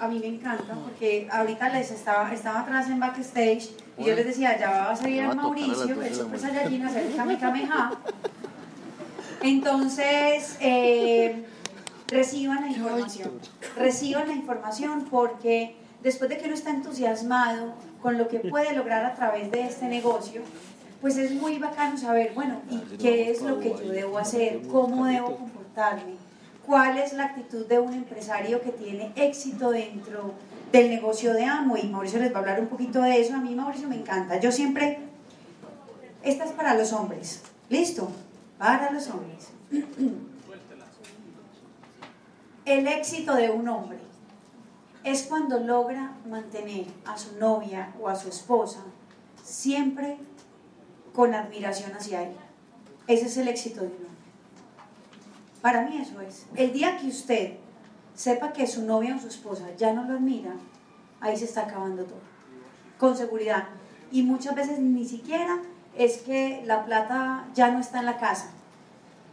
a mí me encanta porque ahorita les estaba, estaba atrás en backstage y yo les decía, ya va a salir el Mauricio, el Super Saiyajin, a hacer el Kamehameha. Entonces, eh, reciban la información. Reciban la información porque después de que uno está entusiasmado con lo que puede lograr a través de este negocio, pues es muy bacano saber, bueno, ¿y qué es lo que yo debo hacer? ¿Cómo debo comportarme? ¿Cuál es la actitud de un empresario que tiene éxito dentro del negocio de Amo? Y Mauricio les va a hablar un poquito de eso. A mí Mauricio me encanta. Yo siempre, esta es para los hombres. ¿Listo? Para los hombres. El éxito de un hombre es cuando logra mantener a su novia o a su esposa siempre con admiración hacia él. Ese es el éxito de un hombre. Para mí eso es. El día que usted sepa que su novia o su esposa ya no lo admira, ahí se está acabando todo. Con seguridad. Y muchas veces ni siquiera es que la plata ya no está en la casa.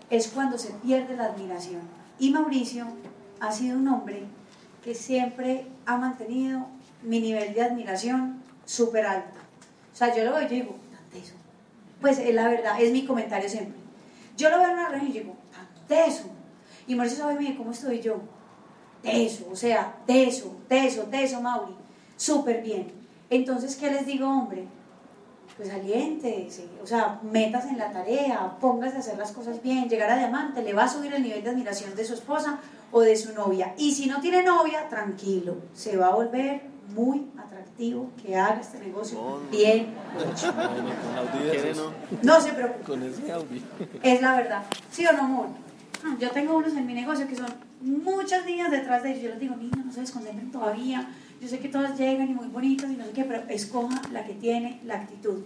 Es cuando se pierde la admiración. Y Mauricio ha sido un hombre que siempre ha mantenido mi nivel de admiración súper alto. O sea, yo lo veo y yo digo, eso. Pues es la verdad, es mi comentario siempre. Yo lo veo en una reunión y digo, eso. Y Mauricio sabe, mire, ¿cómo estoy yo? eso, o sea, eso, eso, eso, Mauri. Súper bien. Entonces, ¿qué les digo, hombre? Pues aliéntese, o sea, metas en la tarea, póngase a hacer las cosas bien, llegar a diamante, le va a subir el nivel de admiración de su esposa o de su novia. Y si no tiene novia, tranquilo, se va a volver muy atractivo que haga este negocio bien No se preocupe. Es la verdad. ¿Sí o no, amor? Ah, yo tengo unos en mi negocio que son muchas niñas detrás de ellos. Yo les digo, niñas, no se desconcentren todavía. Yo sé que todas llegan y muy bonitas y no sé qué, pero escoja la que tiene la actitud.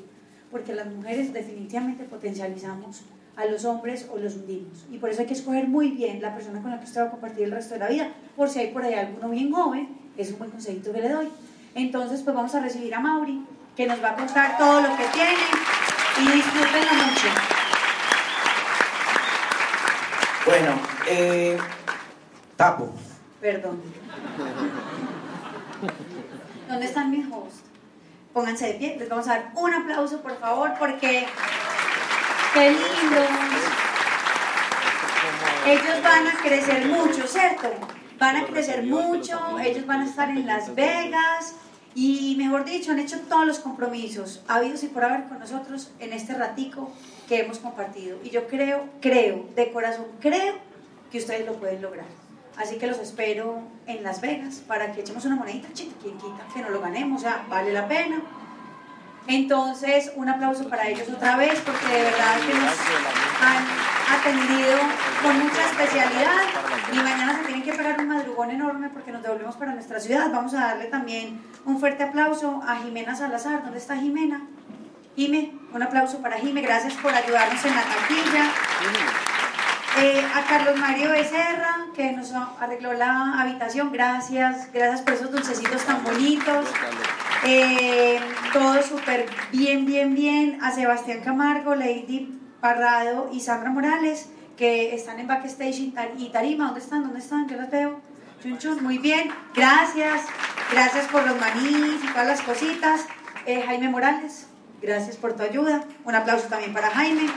Porque las mujeres definitivamente potencializamos a los hombres o los hundimos. Y por eso hay que escoger muy bien la persona con la que usted va a compartir el resto de la vida. Por si hay por ahí alguno bien joven, es un buen consejito que le doy. Entonces, pues vamos a recibir a Mauri, que nos va a contar todo lo que tiene y disfrútenlo mucho. Bueno, eh, tapo. Perdón. ¿Dónde están mis hosts? Pónganse de pie, les vamos a dar un aplauso, por favor, porque ¡Qué lindo! Ellos van a crecer mucho, ¿cierto? Van a crecer mucho, ellos van a estar en Las Vegas y, mejor dicho, han hecho todos los compromisos habidos y por haber con nosotros en este ratico que hemos compartido. Y yo creo, creo, de corazón, creo que ustedes lo pueden lograr. Así que los espero en Las Vegas para que echemos una monedita chiquitita, que no lo ganemos, o sea, vale la pena. Entonces, un aplauso para ellos otra vez, porque de verdad que nos han atendido con mucha especialidad. Y mañana se tienen que pegar un madrugón enorme porque nos devolvemos para nuestra ciudad. Vamos a darle también un fuerte aplauso a Jimena Salazar. ¿Dónde está Jimena? Jime, un aplauso para Jime. Gracias por ayudarnos en la taquilla. Eh, a Carlos Mario Becerra, que nos arregló la habitación. Gracias. Gracias por esos dulcecitos tan bonitos. Eh, todo súper bien, bien, bien. A Sebastián Camargo, Lady Parrado y Sandra Morales, que están en backstage y Tarima. ¿Dónde están? ¿Dónde están? Yo las veo. Chun, Muy bien. Gracias. Gracias por los manís y todas las cositas. Eh, Jaime Morales, gracias por tu ayuda. Un aplauso también para Jaime.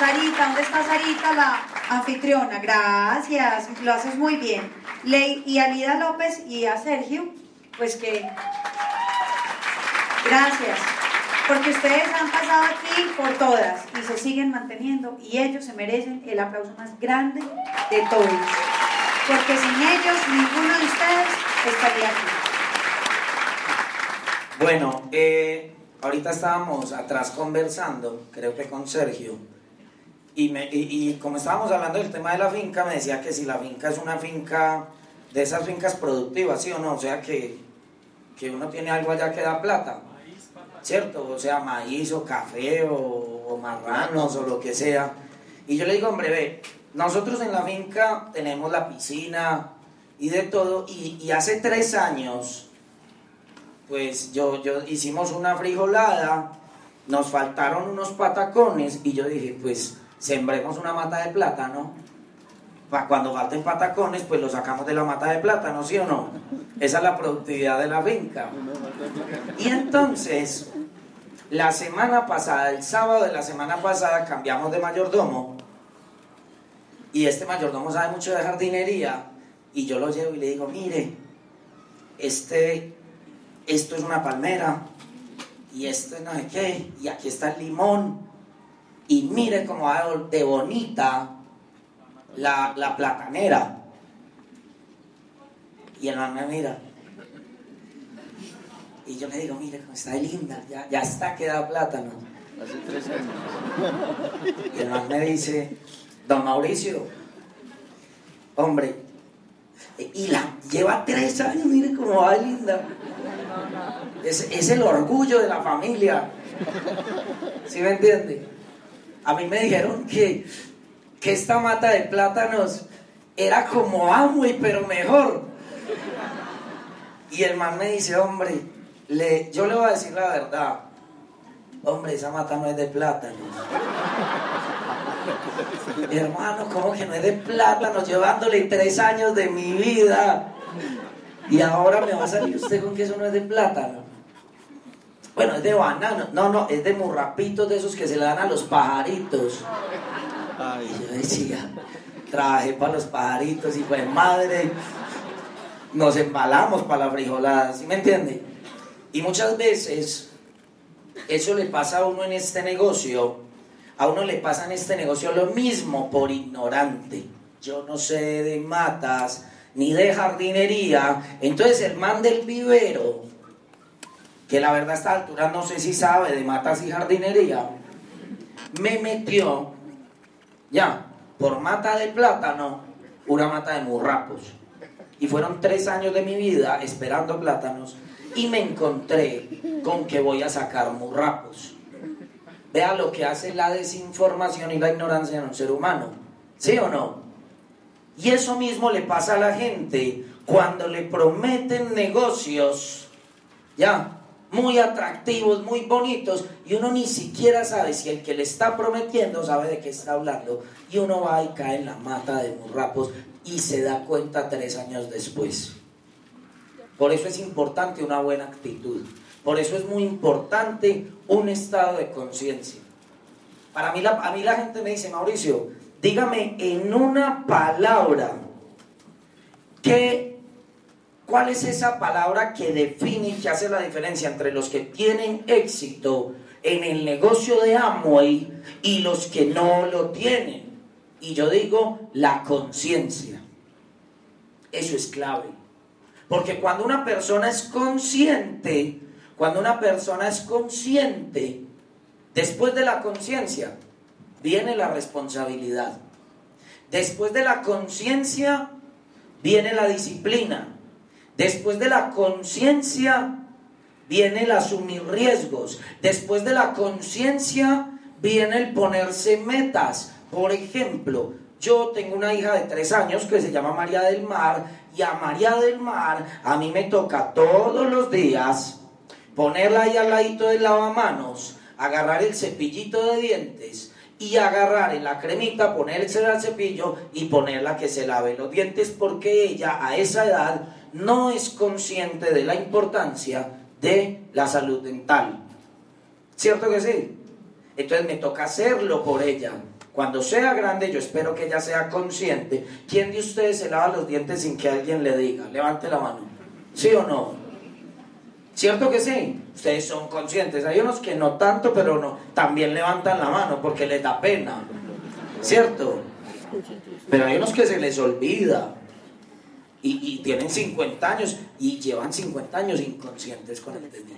Sarita, ¿dónde está Sarita, la anfitriona? Gracias, lo haces muy bien. Ley y Alida López y a Sergio, pues que Gracias, porque ustedes han pasado aquí por todas y se siguen manteniendo y ellos se merecen el aplauso más grande de todos. Porque sin ellos ninguno de ustedes estaría aquí. Bueno, eh, ahorita estábamos atrás conversando, creo que con Sergio, y, me, y, como estábamos hablando del tema de la finca, me decía que si la finca es una finca de esas fincas productivas, ¿sí o no? O sea, que, que uno tiene algo allá que da plata. ¿cierto? O sea, maíz o café o, marranos o lo que sea. Y yo le digo, hombre, ve, nosotros en la finca tenemos la piscina y de todo, y, hace tres años, pues yo, yo hicimos una frijolada, nos faltaron unos patacones, y yo dije, pues sembremos una mata de plátano, para cuando falten patacones, pues lo sacamos de la mata de plátano, ¿sí o no? Esa es la productividad de la finca. Y entonces, la semana pasada, el sábado de la semana pasada, cambiamos de mayordomo. Y este mayordomo sabe mucho de jardinería. Y yo lo llevo y le digo, mire, este, esto es una palmera. Y esto no sé qué. Y aquí está el limón. Y mire cómo va de bonita la, la platanera. Y el man me mira. Y yo le digo, mire cómo está linda, ya, ya está quedado plátano. Hace tres años. Y el man me dice, don Mauricio, hombre, y la lleva tres años, mire cómo va linda. Es, es el orgullo de la familia. ¿Sí me entiende? A mí me dijeron que, que esta mata de plátanos era como Amway, pero mejor. Y el man me dice, hombre, le, yo le voy a decir la verdad. Hombre, esa mata no es de plátano. Hermano, ¿cómo que no es de plátano? Llevándole tres años de mi vida. Y ahora me va a salir usted con que eso no es de plátano. Bueno, es de banano. No, no, es de murrapitos de esos que se le dan a los pajaritos. Y yo decía, trabajé para los pajaritos y pues madre, nos embalamos para la frijolada, ¿sí me entiende? Y muchas veces eso le pasa a uno en este negocio, a uno le pasa en este negocio lo mismo por ignorante. Yo no sé de matas ni de jardinería, entonces el man del vivero, que la verdad a esta altura no sé si sabe de matas y jardinería, me metió, ya, por mata de plátano, una mata de murrapos. Y fueron tres años de mi vida esperando plátanos y me encontré con que voy a sacar murrapos. Vea lo que hace la desinformación y la ignorancia en un ser humano. ¿Sí o no? Y eso mismo le pasa a la gente cuando le prometen negocios, ya, muy atractivos, muy bonitos, y uno ni siquiera sabe si el que le está prometiendo sabe de qué está hablando, y uno va y cae en la mata de murrapos y se da cuenta tres años después. Por eso es importante una buena actitud. Por eso es muy importante un estado de conciencia. Para mí la, a mí la gente me dice, Mauricio, dígame en una palabra, ¿qué, ¿cuál es esa palabra que define y que hace la diferencia entre los que tienen éxito en el negocio de Amway y los que no lo tienen? Y yo digo, la conciencia. Eso es clave. Porque cuando una persona es consciente, cuando una persona es consciente, después de la conciencia viene la responsabilidad. Después de la conciencia viene la disciplina. Después de la conciencia viene el asumir riesgos. Después de la conciencia viene el ponerse metas. Por ejemplo, yo tengo una hija de tres años que se llama María del Mar y a María del Mar a mí me toca todos los días ponerla ahí al ladito del lavamanos, agarrar el cepillito de dientes y agarrar en la cremita, ponerse al cepillo y ponerla que se lave los dientes porque ella a esa edad no es consciente de la importancia de la salud dental. ¿Cierto que sí? Entonces me toca hacerlo por ella. Cuando sea grande, yo espero que ella sea consciente. ¿Quién de ustedes se lava los dientes sin que alguien le diga? Levante la mano. ¿Sí o no? ¿Cierto que sí? Ustedes son conscientes. Hay unos que no tanto, pero no. También levantan la mano porque les da pena. ¿Cierto? Pero hay unos que se les olvida. Y, tienen 50 años y llevan 50 años inconscientes con el diente.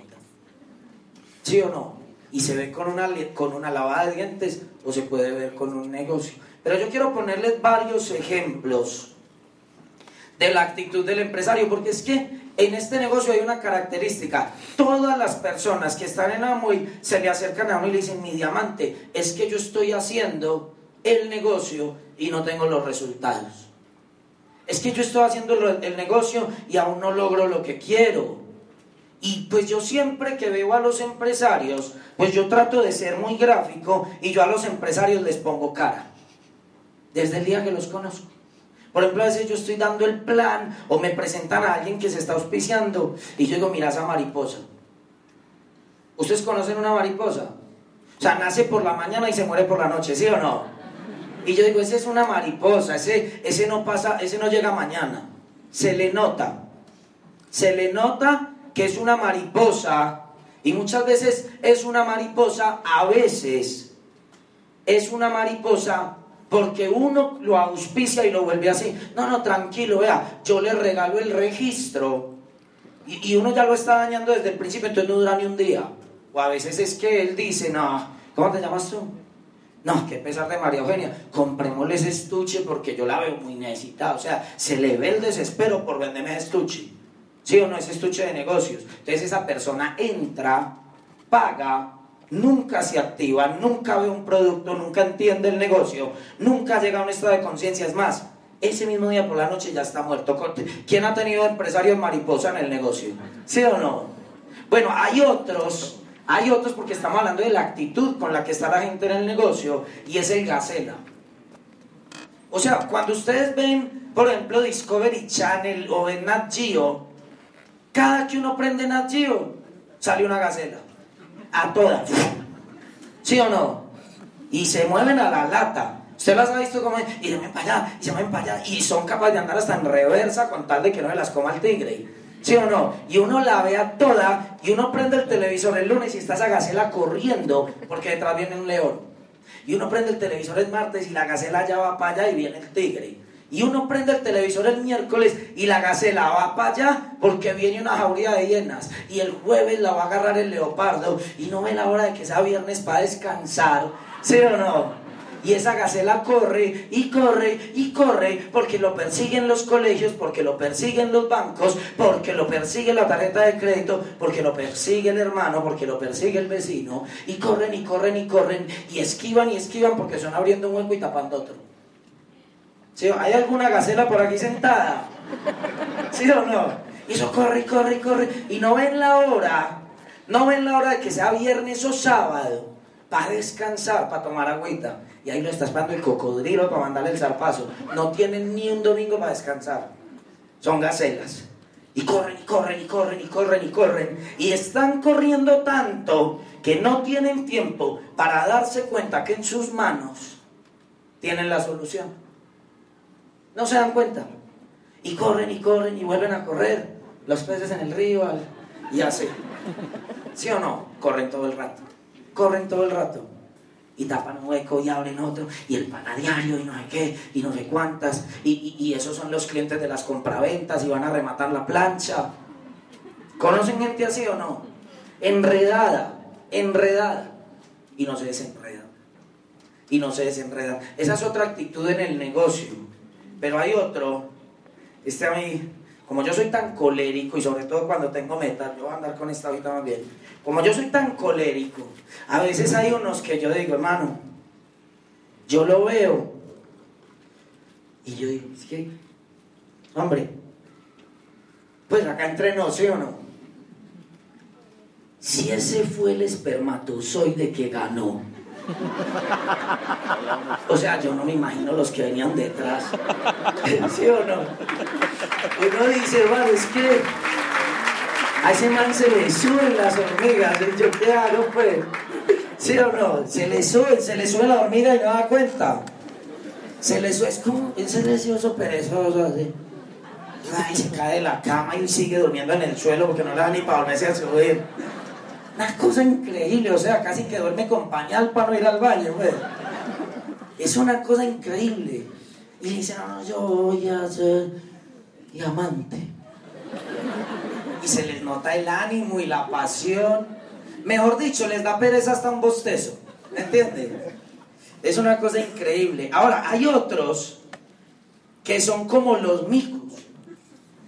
¿Sí o no? y se ve con una, con una lavada de dientes o se puede ver con un negocio. Pero yo quiero ponerles varios ejemplos de la actitud del empresario, porque es que en este negocio hay una característica. Todas las personas que están en Amway se le acercan a uno y le dicen, mi diamante, es que yo estoy haciendo el negocio y no tengo los resultados. Es que yo estoy haciendo el negocio y aún no logro lo que quiero. Y pues yo siempre que veo a los empresarios, pues yo trato de ser muy gráfico y yo a los empresarios les pongo cara. Desde el día que los conozco. Por ejemplo, a veces yo estoy dando el plan o me presentan a alguien que se está auspiciando y yo digo, mira esa mariposa. ¿Ustedes conocen una mariposa? O sea, nace por la mañana y se muere por la noche, ¿sí o no? Y yo digo, ese es una mariposa, ese, ese no pasa, ese no llega mañana. Se le nota. Se le nota que es una mariposa. Y muchas veces es una mariposa, a veces es una mariposa porque uno lo auspicia y lo vuelve así. No, no, tranquilo, vea, yo le regalo el registro. Y, y uno ya lo está dañando desde el principio, entonces no dura ni un día. O a veces es que él dice, no, ¿cómo te llamas tú? No, qué pesar de María Eugenia, comprémosle ese estuche porque yo la veo muy necesitada. O sea, se le ve el desespero por venderme ese estuche. ¿Sí o no? Ese estuche de negocios. Entonces esa persona entra, paga, nunca se activa, nunca ve un producto, nunca entiende el negocio, nunca llega a un estado de conciencia. Es más, ese mismo día por la noche ya está muerto. ¿Quién ha tenido empresarios mariposa en el negocio? ¿Sí o no? Bueno, hay otros hay otros porque estamos hablando de la actitud con la que está la gente en el negocio y es el gacela. O sea, cuando ustedes ven, por ejemplo, Discovery Channel o ven Nat Geo, cada que uno prende Nat Geo, sale una gacela. A todas. ¿Sí o no? Y se mueven a la lata. Usted las ha visto como y se mueven para allá, y se mueven para allá, y son capaces de andar hasta en reversa con tal de que no se las coma el tigre. ¿Sí o no? Y uno la vea toda y uno prende el televisor el lunes y está esa gacela corriendo porque detrás viene un león. Y uno prende el televisor el martes y la gacela ya va para allá y viene el tigre. Y uno prende el televisor el miércoles y la gacela va para allá porque viene una jauría de hienas. Y el jueves la va a agarrar el leopardo y no ve la hora de que sea viernes para descansar. ¿Sí o no? Y esa gacela corre y corre y corre porque lo persiguen los colegios, porque lo persiguen los bancos, porque lo persigue la tarjeta de crédito, porque lo persigue el hermano, porque lo persigue el vecino. Y corren y corren y corren y esquivan y esquivan porque son abriendo un hueco y tapando otro. ¿Sí? ¿Hay alguna gacela por aquí sentada? ¿Sí o no? Y eso corre y corre y corre y no ven la hora, no ven la hora de que sea viernes o sábado para descansar, para tomar agüita. Y ahí lo está esperando el cocodrilo para mandarle el zarpazo. No tienen ni un domingo para descansar. Son gacelas. Y corren y corren y corren y corren y corren. Y están corriendo tanto que no tienen tiempo para darse cuenta que en sus manos tienen la solución. No se dan cuenta. Y corren y corren y vuelven a correr. Los peces en el río y así. ¿Sí o no? Corren todo el rato corren todo el rato y tapan un hueco y abren otro y el pan a diario y no sé qué y no sé cuántas y, y, esos son los clientes de las compraventas y van a rematar la plancha. ¿conocen gente así o no? enredada enredada. Y no se desenreda. Y no se desenreda. Esa es otra actitud en el negocio. Pero hay otro. Este a mí como yo soy tan colérico y sobre todo cuando tengo metas yo voy a andar con esta ahorita más bien como yo soy tan colérico, a veces hay unos que yo digo, hermano, yo lo veo y yo digo, es que, hombre, pues acá entre nos, ¿sí o no? Si ese fue el espermatozoide que ganó, o sea, yo no me imagino los que venían detrás, ¿sí o no? Uno dice, hermano, es que a ese man se le suben las hormigas. Y yo, ¿qué hago, pues? ¿Sí o no? Se le sube, se le sube la hormiga y no da cuenta. Se le sube, es como ese deseoso perezoso así. Ay, se cae de la cama y sigue durmiendo en el suelo porque no le da ni para volverse a subir. Una cosa increíble, o sea, casi que duerme con pañal para ir al baño, pues. Es una cosa increíble. Y dice, no, no, yo voy a ser diamante y se les nota el ánimo y la pasión. Mejor dicho, les da pereza hasta un bostezo. ¿Me entiendes? Es una cosa increíble. Ahora, hay otros que son como los micos.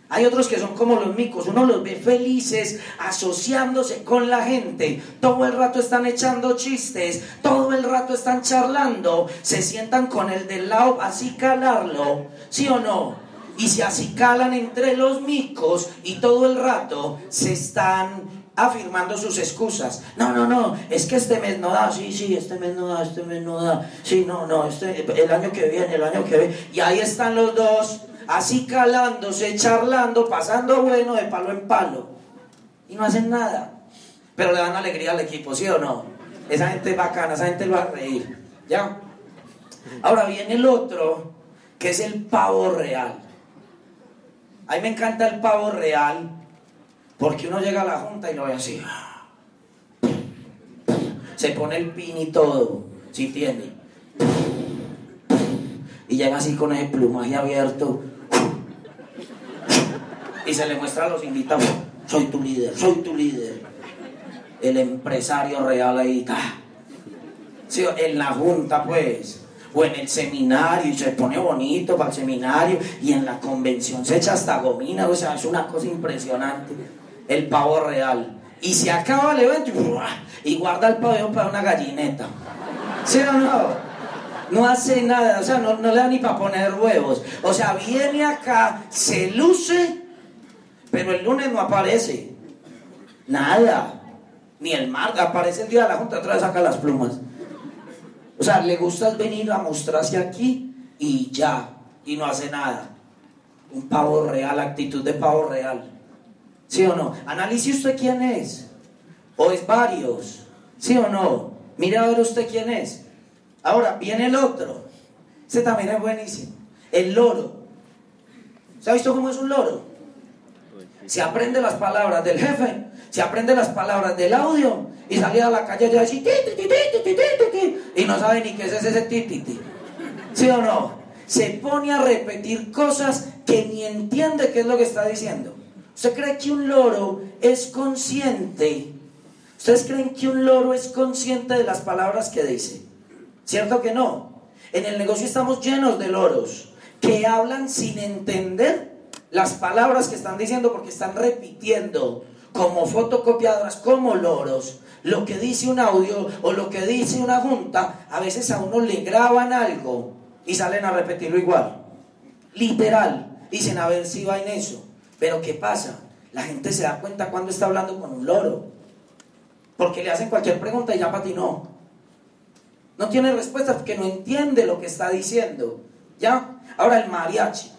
Hay otros que son como los micos. Uno los ve felices, asociándose con la gente. Todo el rato están echando chistes. Todo el rato están charlando. Se sientan con el del lado así calarlo. ¿Sí o no? Y se acicalan entre los micos y todo el rato se están afirmando sus excusas. No, no, no, es que este mes no da, sí, sí, este mes no da, este mes no da, sí, no, no, este, el año que viene, el año que viene. Y ahí están los dos, así calándose, charlando, pasando bueno de palo en palo. Y no hacen nada. Pero le dan alegría al equipo, ¿sí o no? Esa gente es bacana, esa gente lo va a reír. ¿Ya? Ahora viene el otro, que es el pavo real. A mí me encanta el pavo real porque uno llega a la junta y lo ve así. Se pone el pin y todo, si tiene. Y llega así con ese plumaje abierto. Y se le muestra a los invitados. Soy tu líder, soy tu líder. El empresario real ahí. Sí, en la junta, pues o en el seminario y se pone bonito para el seminario y en la convención se echa hasta gomina, o sea, es una cosa impresionante el pavo real. Y se acaba el evento y, guarda el pabellón para una gallineta. ¿Sí o no? No hace nada, o sea, no, le da ni para poner huevos. O sea, viene acá, se luce, pero el lunes no aparece. Nada. Ni el mar, aparece el día de la junta, otra vez saca las plumas. O sea, le gusta venir a mostrarse aquí y ya, y no hace nada. Un pavo real, actitud de pavo real. ¿Sí o no? Analice usted quién es. O es varios. ¿Sí o no? Mire a ver usted quién es. Ahora, viene el otro. Ese también es buenísimo. El loro. ¿Se ha visto cómo es un loro? Se aprende las palabras del jefe, se aprende las palabras del audio y salía a la calle y así, y no sabe ni qué es ese tititi. ¿Sí o no? Se pone a repetir cosas que ni entiende qué es lo que está diciendo. ¿Usted cree que un loro es consciente? ¿Ustedes creen que un loro es consciente de las palabras que dice? ¿Cierto que no? En el negocio estamos llenos de loros que hablan sin entender las palabras que están diciendo porque están repitiendo como fotocopiadoras, como loros, lo que dice un audio o lo que dice una junta, a veces a uno le graban algo y salen a repetirlo igual. Literal. Dicen a ver si va en eso. Pero ¿qué pasa? La gente se da cuenta cuando está hablando con un loro. Porque le hacen cualquier pregunta y ya patinó. No tiene respuesta porque no entiende lo que está diciendo. ¿Ya? Ahora el mariachi.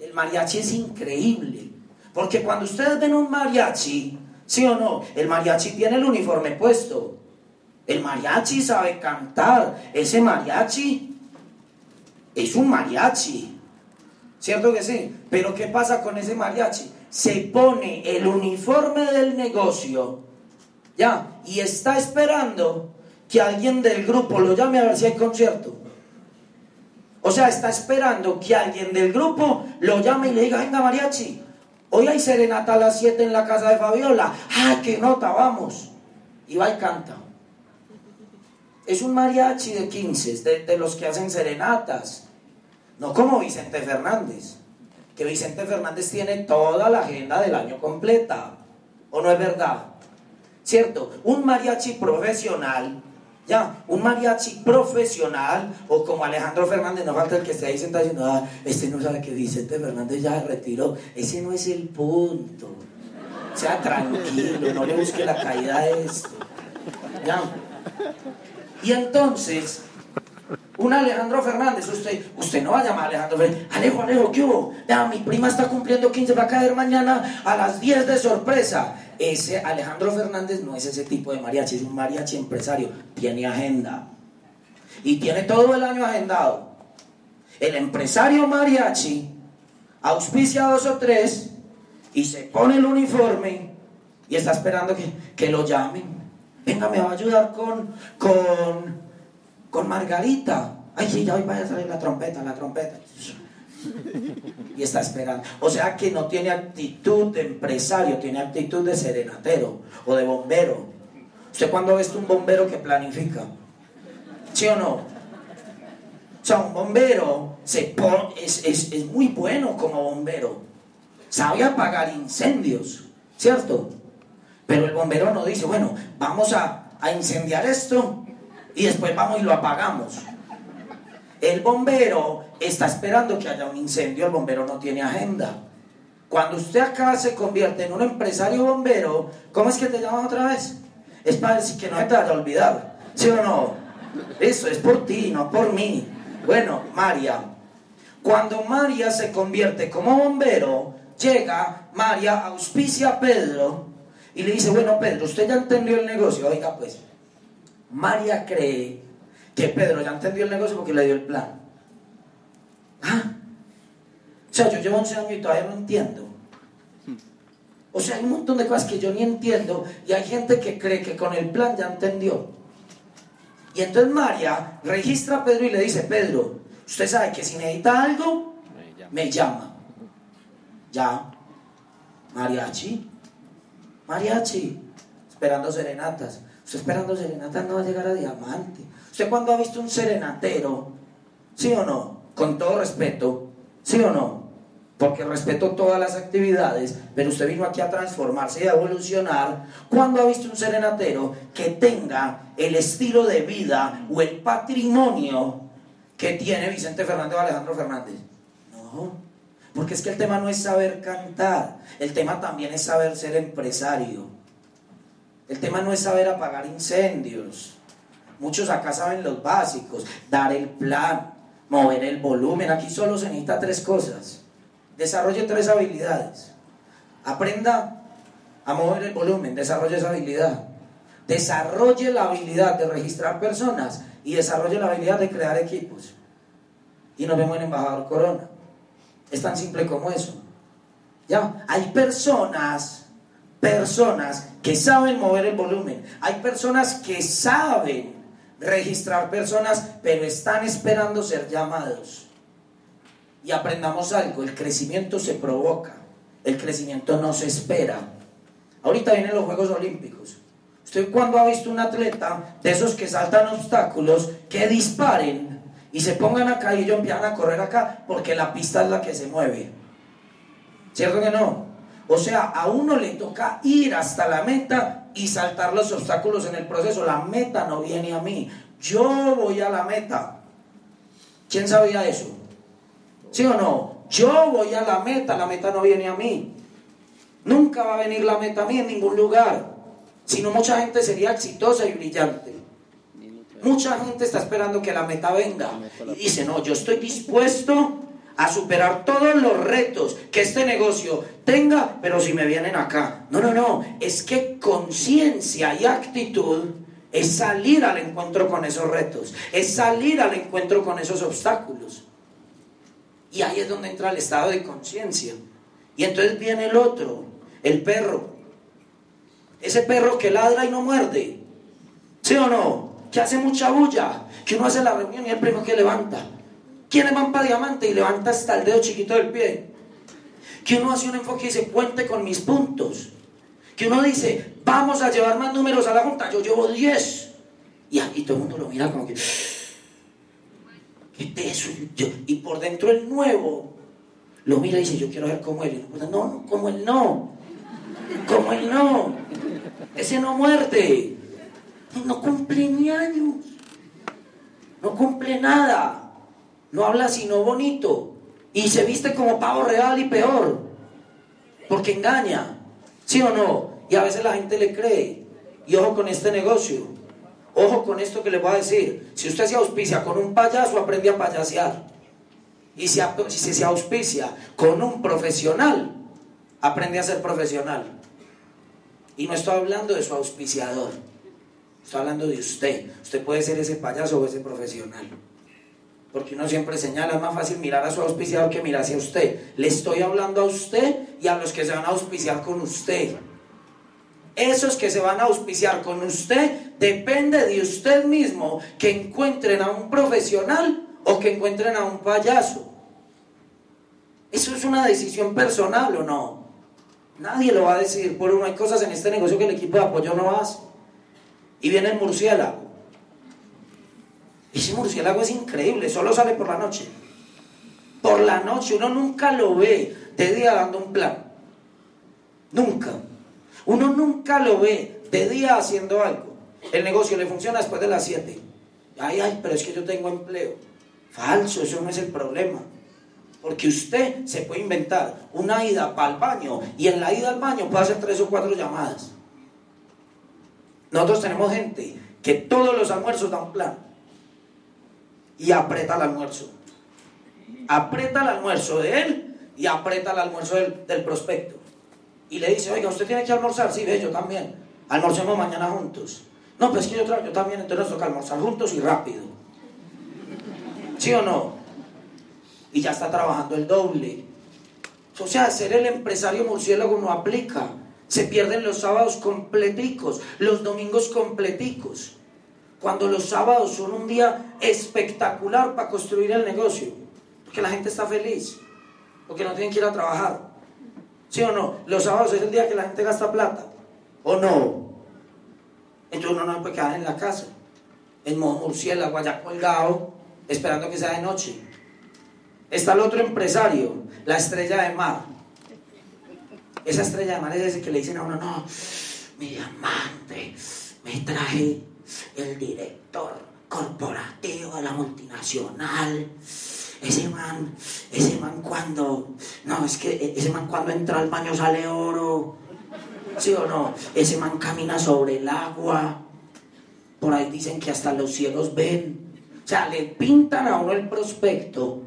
El mariachi es increíble. Porque cuando ustedes ven un mariachi, ¿sí o no? El mariachi tiene el uniforme puesto. El mariachi sabe cantar. Ese mariachi es un mariachi. ¿Cierto que sí? Pero ¿qué pasa con ese mariachi? Se pone el uniforme del negocio, ¿ya? Y está esperando que alguien del grupo lo llame a ver si hay concierto. O sea, está esperando que alguien del grupo lo llame y le diga, venga mariachi, hoy hay serenata a las 7 en la casa de Fabiola. ¡Ah, qué nota, vamos! Y va y canta. Es un mariachi de 15, de, de los que hacen serenatas. No como Vicente Fernández, que Vicente Fernández tiene toda la agenda del año completa. ¿O no es verdad? ¿Cierto? Un mariachi profesional, ya, un mariachi profesional, o como Alejandro Fernández, no falta el que esté ahí sentado diciendo, ah, este no sabe que Vicente Fernández ya se retiró. Ese no es el punto. Sea tranquilo, no le busque la caída a esto. ¿Ya? Y entonces, un Alejandro Fernández, usted, usted no va a llamar a Alejandro Fernández. Alejo, Alejo, ¿qué hubo? mi prima está cumpliendo 15, va a caer mañana a las 10 de sorpresa. Ese Alejandro Fernández no es ese tipo de mariachi, es un mariachi empresario. Tiene agenda. Y tiene todo el año agendado. El empresario mariachi auspicia dos o tres y se pone el uniforme y está esperando que, que lo llamen. Venga, me va a ayudar con, con con Margarita. Ay, sí, ya hoy vaya a salir la trompeta, la trompeta. Y está esperando. O sea que no tiene actitud de empresario, tiene actitud de serenatero o de bombero. ¿Usted cuando ve un bombero que planifica? ¿Sí o no? O sea, un bombero se es, es muy bueno como bombero. Sabe apagar incendios, ¿cierto? Pero el bombero no dice, bueno, vamos a, a incendiar esto y después vamos y lo apagamos. El bombero está esperando que haya un incendio, el bombero no tiene agenda. Cuando usted acá se convierte en un empresario bombero, ¿cómo es que te llaman otra vez? Es para decir que no te vaya a olvidar, ¿sí o no? Eso es por ti, no por mí. Bueno, María, cuando María se convierte como bombero, llega María, auspicia a Pedro y le dice, bueno Pedro, usted ya entendió el negocio, oiga pues, María cree que Pedro ya entendió el negocio porque le dio el plan. ¿Ah? O sea, yo llevo 11 años y todavía no entiendo. O sea, hay un montón de cosas que yo ni entiendo y hay gente que cree que con el plan ya entendió. Y entonces María registra a Pedro y le dice, Pedro, usted sabe que si necesita algo, me llama. Ya. Mariachi. Mariachi. Esperando serenatas. Usted esperando serenatas no va a llegar a diamante. ¿Usted cuando ha visto un serenatero? ¿Sí o no? Con todo respeto. ¿Sí o no? Porque respeto todas las actividades, pero usted vino aquí a transformarse y a evolucionar. ¿Cuándo ha visto un serenatero que tenga el estilo de vida o el patrimonio que tiene Vicente Fernández o Alejandro Fernández? No. Porque es que el tema no es saber cantar, el tema también es saber ser empresario. El tema no es saber apagar incendios. Muchos acá saben los básicos, dar el plan, mover el volumen. Aquí solo se necesita tres cosas. Desarrolle tres habilidades. Aprenda a mover el volumen, desarrolle esa habilidad. Desarrolle la habilidad de registrar personas y desarrolle la habilidad de crear equipos. Y nos vemos en Embajador Corona. Es tan simple como eso. ¿Ya? Hay personas, personas que saben mover el volumen. Hay personas que saben registrar personas, pero están esperando ser llamados. Y aprendamos algo, el crecimiento se provoca, el crecimiento no se espera. Ahorita vienen los Juegos Olímpicos. ¿Usted cuando ha visto un atleta de esos que saltan obstáculos, que disparen y se pongan acá y ellos empiezan a correr acá porque la pista es la que se mueve. ¿Cierto que no? O sea, a uno le toca ir hasta la meta y saltar los obstáculos en el proceso. La meta no viene a mí. Yo voy a la meta. ¿Quién sabía eso? ¿Sí o no? Yo voy a la meta, la meta no viene a mí. Nunca va a venir la meta a mí en ningún lugar. Sino mucha gente sería exitosa y brillante. Mucha gente está esperando que la meta venga y dice, no, yo estoy dispuesto a superar todos los retos que este negocio tenga, pero si me vienen acá. No, no, no, es que conciencia y actitud es salir al encuentro con esos retos, es salir al encuentro con esos obstáculos. Y ahí es donde entra el estado de conciencia. Y entonces viene el otro, el perro. Ese perro que ladra y no muerde. ¿Sí o no? que hace mucha bulla, que uno hace la reunión y es el primero que levanta. ¿Quiénes van para diamante y levanta hasta el dedo chiquito del pie? Que uno hace un enfoque y dice, cuente con mis puntos. Que uno dice, vamos a llevar más números a la junta, yo llevo 10. Y aquí todo el mundo lo mira como que, ¿qué peso? y por dentro el nuevo lo mira y dice, yo quiero ver como él. Y no, no, como él no. Como él no. Ese no muerde no cumple ni años, no cumple nada, no habla sino bonito y se viste como pavo real y peor, porque engaña, ¿sí o no? Y a veces la gente le cree. Y ojo con este negocio, ojo con esto que le voy a decir. Si usted se auspicia con un payaso, aprende a payasear. Y si, si se auspicia con un profesional, aprende a ser profesional. Y no estoy hablando de su auspiciador. Estoy hablando de usted. Usted puede ser ese payaso o ese profesional. Porque uno siempre señala, es más fácil mirar a su auspiciador que mirar hacia usted. Le estoy hablando a usted y a los que se van a auspiciar con usted. Esos que se van a auspiciar con usted, depende de usted mismo que encuentren a un profesional o que encuentren a un payaso. Eso es una decisión personal o no. Nadie lo va a decidir por uno. Hay cosas en este negocio que el equipo de apoyo no hace. Y viene el murciélago. Ese murciélago es increíble, solo sale por la noche. Por la noche, uno nunca lo ve de día dando un plan. Nunca. Uno nunca lo ve de día haciendo algo. El negocio le funciona después de las 7. Ay, ay, pero es que yo tengo empleo. Falso, eso no es el problema. Porque usted se puede inventar una ida para el baño y en la ida al baño puede hacer tres o cuatro llamadas. Nosotros tenemos gente que todos los almuerzos da un plan y aprieta el almuerzo. Aprieta el almuerzo de él y aprieta el almuerzo del, del prospecto. Y le dice, oiga, usted tiene que almorzar. Sí, ve, yo también. Almorcemos mañana juntos. No, pues es que yo, yo también, entonces nos toca almorzar juntos y rápido. ¿Sí o no? Y ya está trabajando el doble. O sea, ser el empresario murciélago no aplica. Se pierden los sábados completicos, los domingos completicos. Cuando los sábados son un día espectacular para construir el negocio. Porque la gente está feliz. Porque no tienen que ir a trabajar. ¿Sí o no? Los sábados es el día que la gente gasta plata. ¿O no? Entonces uno no puede quedar en la casa. En modo murciélago allá colgado, esperando que sea de noche. Está el otro empresario, la estrella de mar. Esa estrella de mar es ese que le dicen a uno, no, mi diamante, me traje el director corporativo de la multinacional. Ese man, ese man cuando, no, es que ese man cuando entra al baño sale oro. ¿Sí o no? Ese man camina sobre el agua. Por ahí dicen que hasta los cielos ven. O sea, le pintan a uno el prospecto.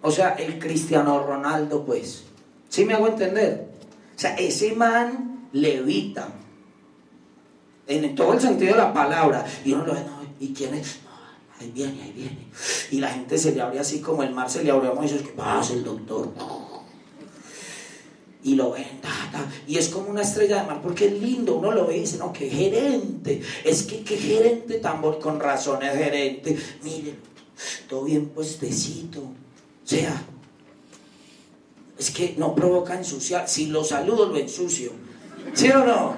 O sea, el Cristiano Ronaldo, pues. ¿Sí me hago entender? O sea, ese man levita. En todo el sentido de la palabra. Y uno lo ve, no, ¿y quién es? Ahí viene, ahí viene. Y la gente se le abre así como el mar se le abrió a Moisés, ¿qué pasa el doctor? y lo ven, y es como una estrella de mar, porque es lindo, uno lo ve y dice, no, qué gerente, es que qué gerente tan bon- con razón es gerente, miren, todo bien puestecito, o sea, es que no provoca ensuciar, si lo saludo lo ensucio, ¿sí o no?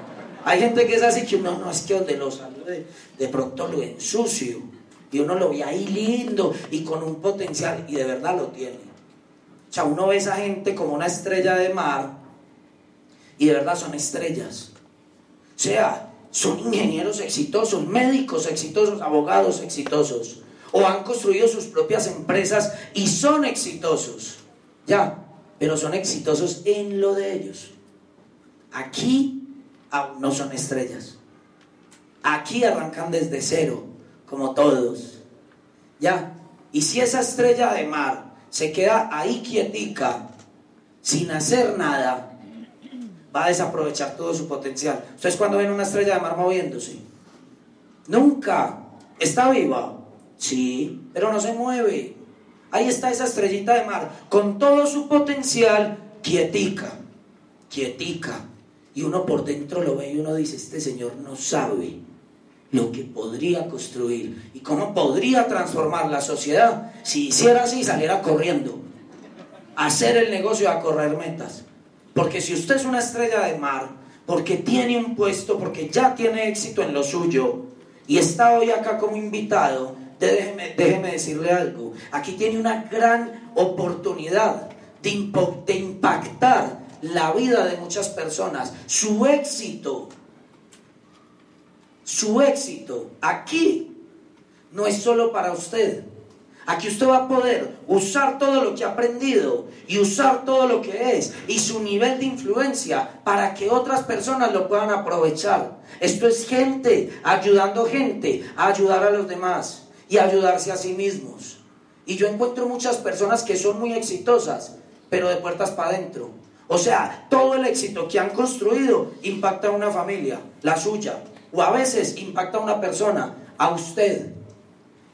Hay gente que es así que uno no, es que donde lo salude, de pronto lo ensucio, y uno lo ve ahí lindo y con un potencial, y de verdad lo tiene. O sea, uno ve a esa gente como una estrella de mar y de verdad son estrellas. O sea, son ingenieros exitosos, médicos exitosos, abogados exitosos. O han construido sus propias empresas y son exitosos. Ya, pero son exitosos en lo de ellos. Aquí aún no son estrellas. Aquí arrancan desde cero, como todos. Ya, y si esa estrella de mar se queda ahí quietica, sin hacer nada, va a desaprovechar todo su potencial. Ustedes cuando ven una estrella de mar moviéndose, nunca está viva, sí, pero no se mueve. Ahí está esa estrellita de mar con todo su potencial, quietica, quietica. Y uno por dentro lo ve y uno dice, este señor no sabe lo que podría construir y cómo podría transformar la sociedad si hiciera así y saliera corriendo hacer el negocio, a correr metas. Porque si usted es una estrella de mar, porque tiene un puesto, porque ya tiene éxito en lo suyo y está hoy acá como invitado, déjeme, déjeme decirle algo. Aquí tiene una gran oportunidad de impactar la vida de muchas personas. Su éxito su éxito aquí no es solo para usted. Aquí usted va a poder usar todo lo que ha aprendido y usar todo lo que es y su nivel de influencia para que otras personas lo puedan aprovechar. Esto es gente ayudando gente a ayudar a los demás y ayudarse a sí mismos. Y yo encuentro muchas personas que son muy exitosas, pero de puertas para adentro. O sea, todo el éxito que han construido impacta a una familia, la suya, o a veces impacta a una persona, a usted.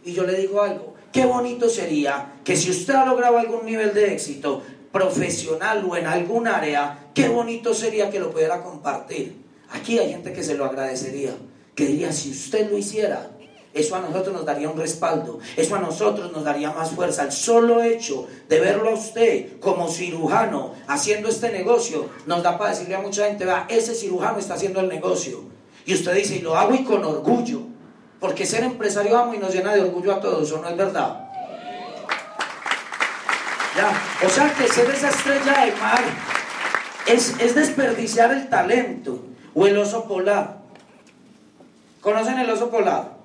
Y yo le digo algo, qué bonito sería que si usted ha logrado algún nivel de éxito profesional o en algún área, qué bonito sería que lo pudiera compartir. Aquí hay gente que se lo agradecería, que diría, si usted lo hiciera, eso a nosotros nos daría un respaldo, eso a nosotros nos daría más fuerza. El solo hecho de verlo a usted como cirujano haciendo este negocio nos da para decirle a mucha gente, vea, ese cirujano está haciendo el negocio. Y usted dice, lo hago y con orgullo, porque ser empresario amo y nos llena de orgullo a todos, ¿o no es verdad? Ya, o sea que ser esa estrella de mar es, es desperdiciar el talento o el oso polar. ¿Conocen el oso polar?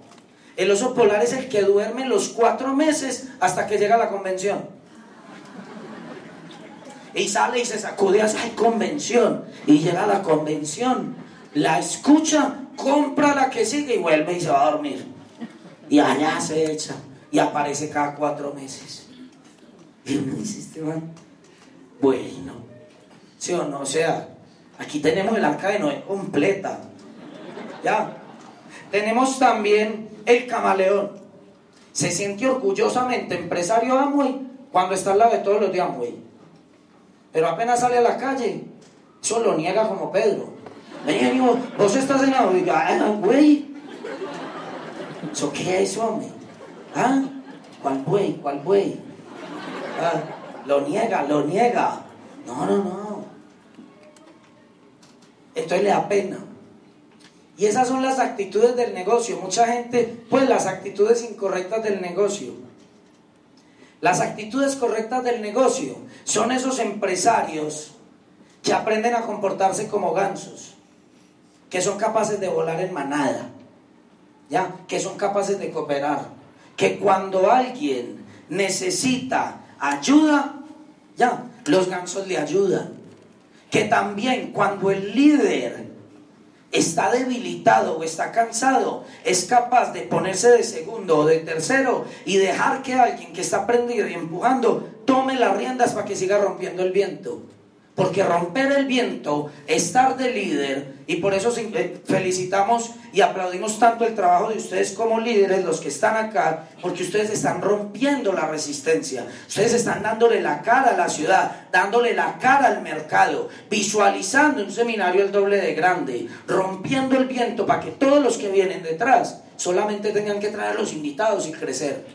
El oso polar es el que duerme los cuatro meses hasta que llega a la convención. Y sale y se sacude la convención. Y llega a la convención. La escucha, compra la que sigue y vuelve y se va a dormir. Y allá se echa. Y aparece cada cuatro meses. Y uno dice, este man, bueno, ¿sí o no? O sea, aquí tenemos el arca de Noé completa. Ya. Tenemos también el camaleón. Se siente orgullosamente empresario Amway cuando está al lado de todos los de Amway. Pero apenas sale a la calle, eso lo niega como Pedro. Amigo, vos estás en la güey. ¿Eso qué es, hombre? ¿Ah? ¿Cuál güey? ¿Cuál güey? Ah, lo niega, lo niega. No, no, no. Entonces le da pena. Y esas son las actitudes del negocio. Mucha gente, pues las actitudes incorrectas del negocio. Las actitudes correctas del negocio son esos empresarios que aprenden a comportarse como gansos, que son capaces de volar en manada, ¿ya? que son capaces de cooperar, que cuando alguien necesita ayuda, ya, los gansos le ayudan, que también cuando el líder está debilitado o está cansado, es capaz de ponerse de segundo o de tercero y dejar que alguien que está prendido y empujando tome las riendas para que siga rompiendo el viento. Porque romper el viento, estar de líder, y por eso eh, felicitamos y aplaudimos tanto el trabajo de ustedes como líderes, los que están acá, porque ustedes están rompiendo la resistencia. Ustedes están dándole la cara a la ciudad, dándole la cara al mercado, visualizando un seminario el doble de grande, rompiendo el viento para que todos los que vienen detrás solamente tengan que traer los invitados y crecer.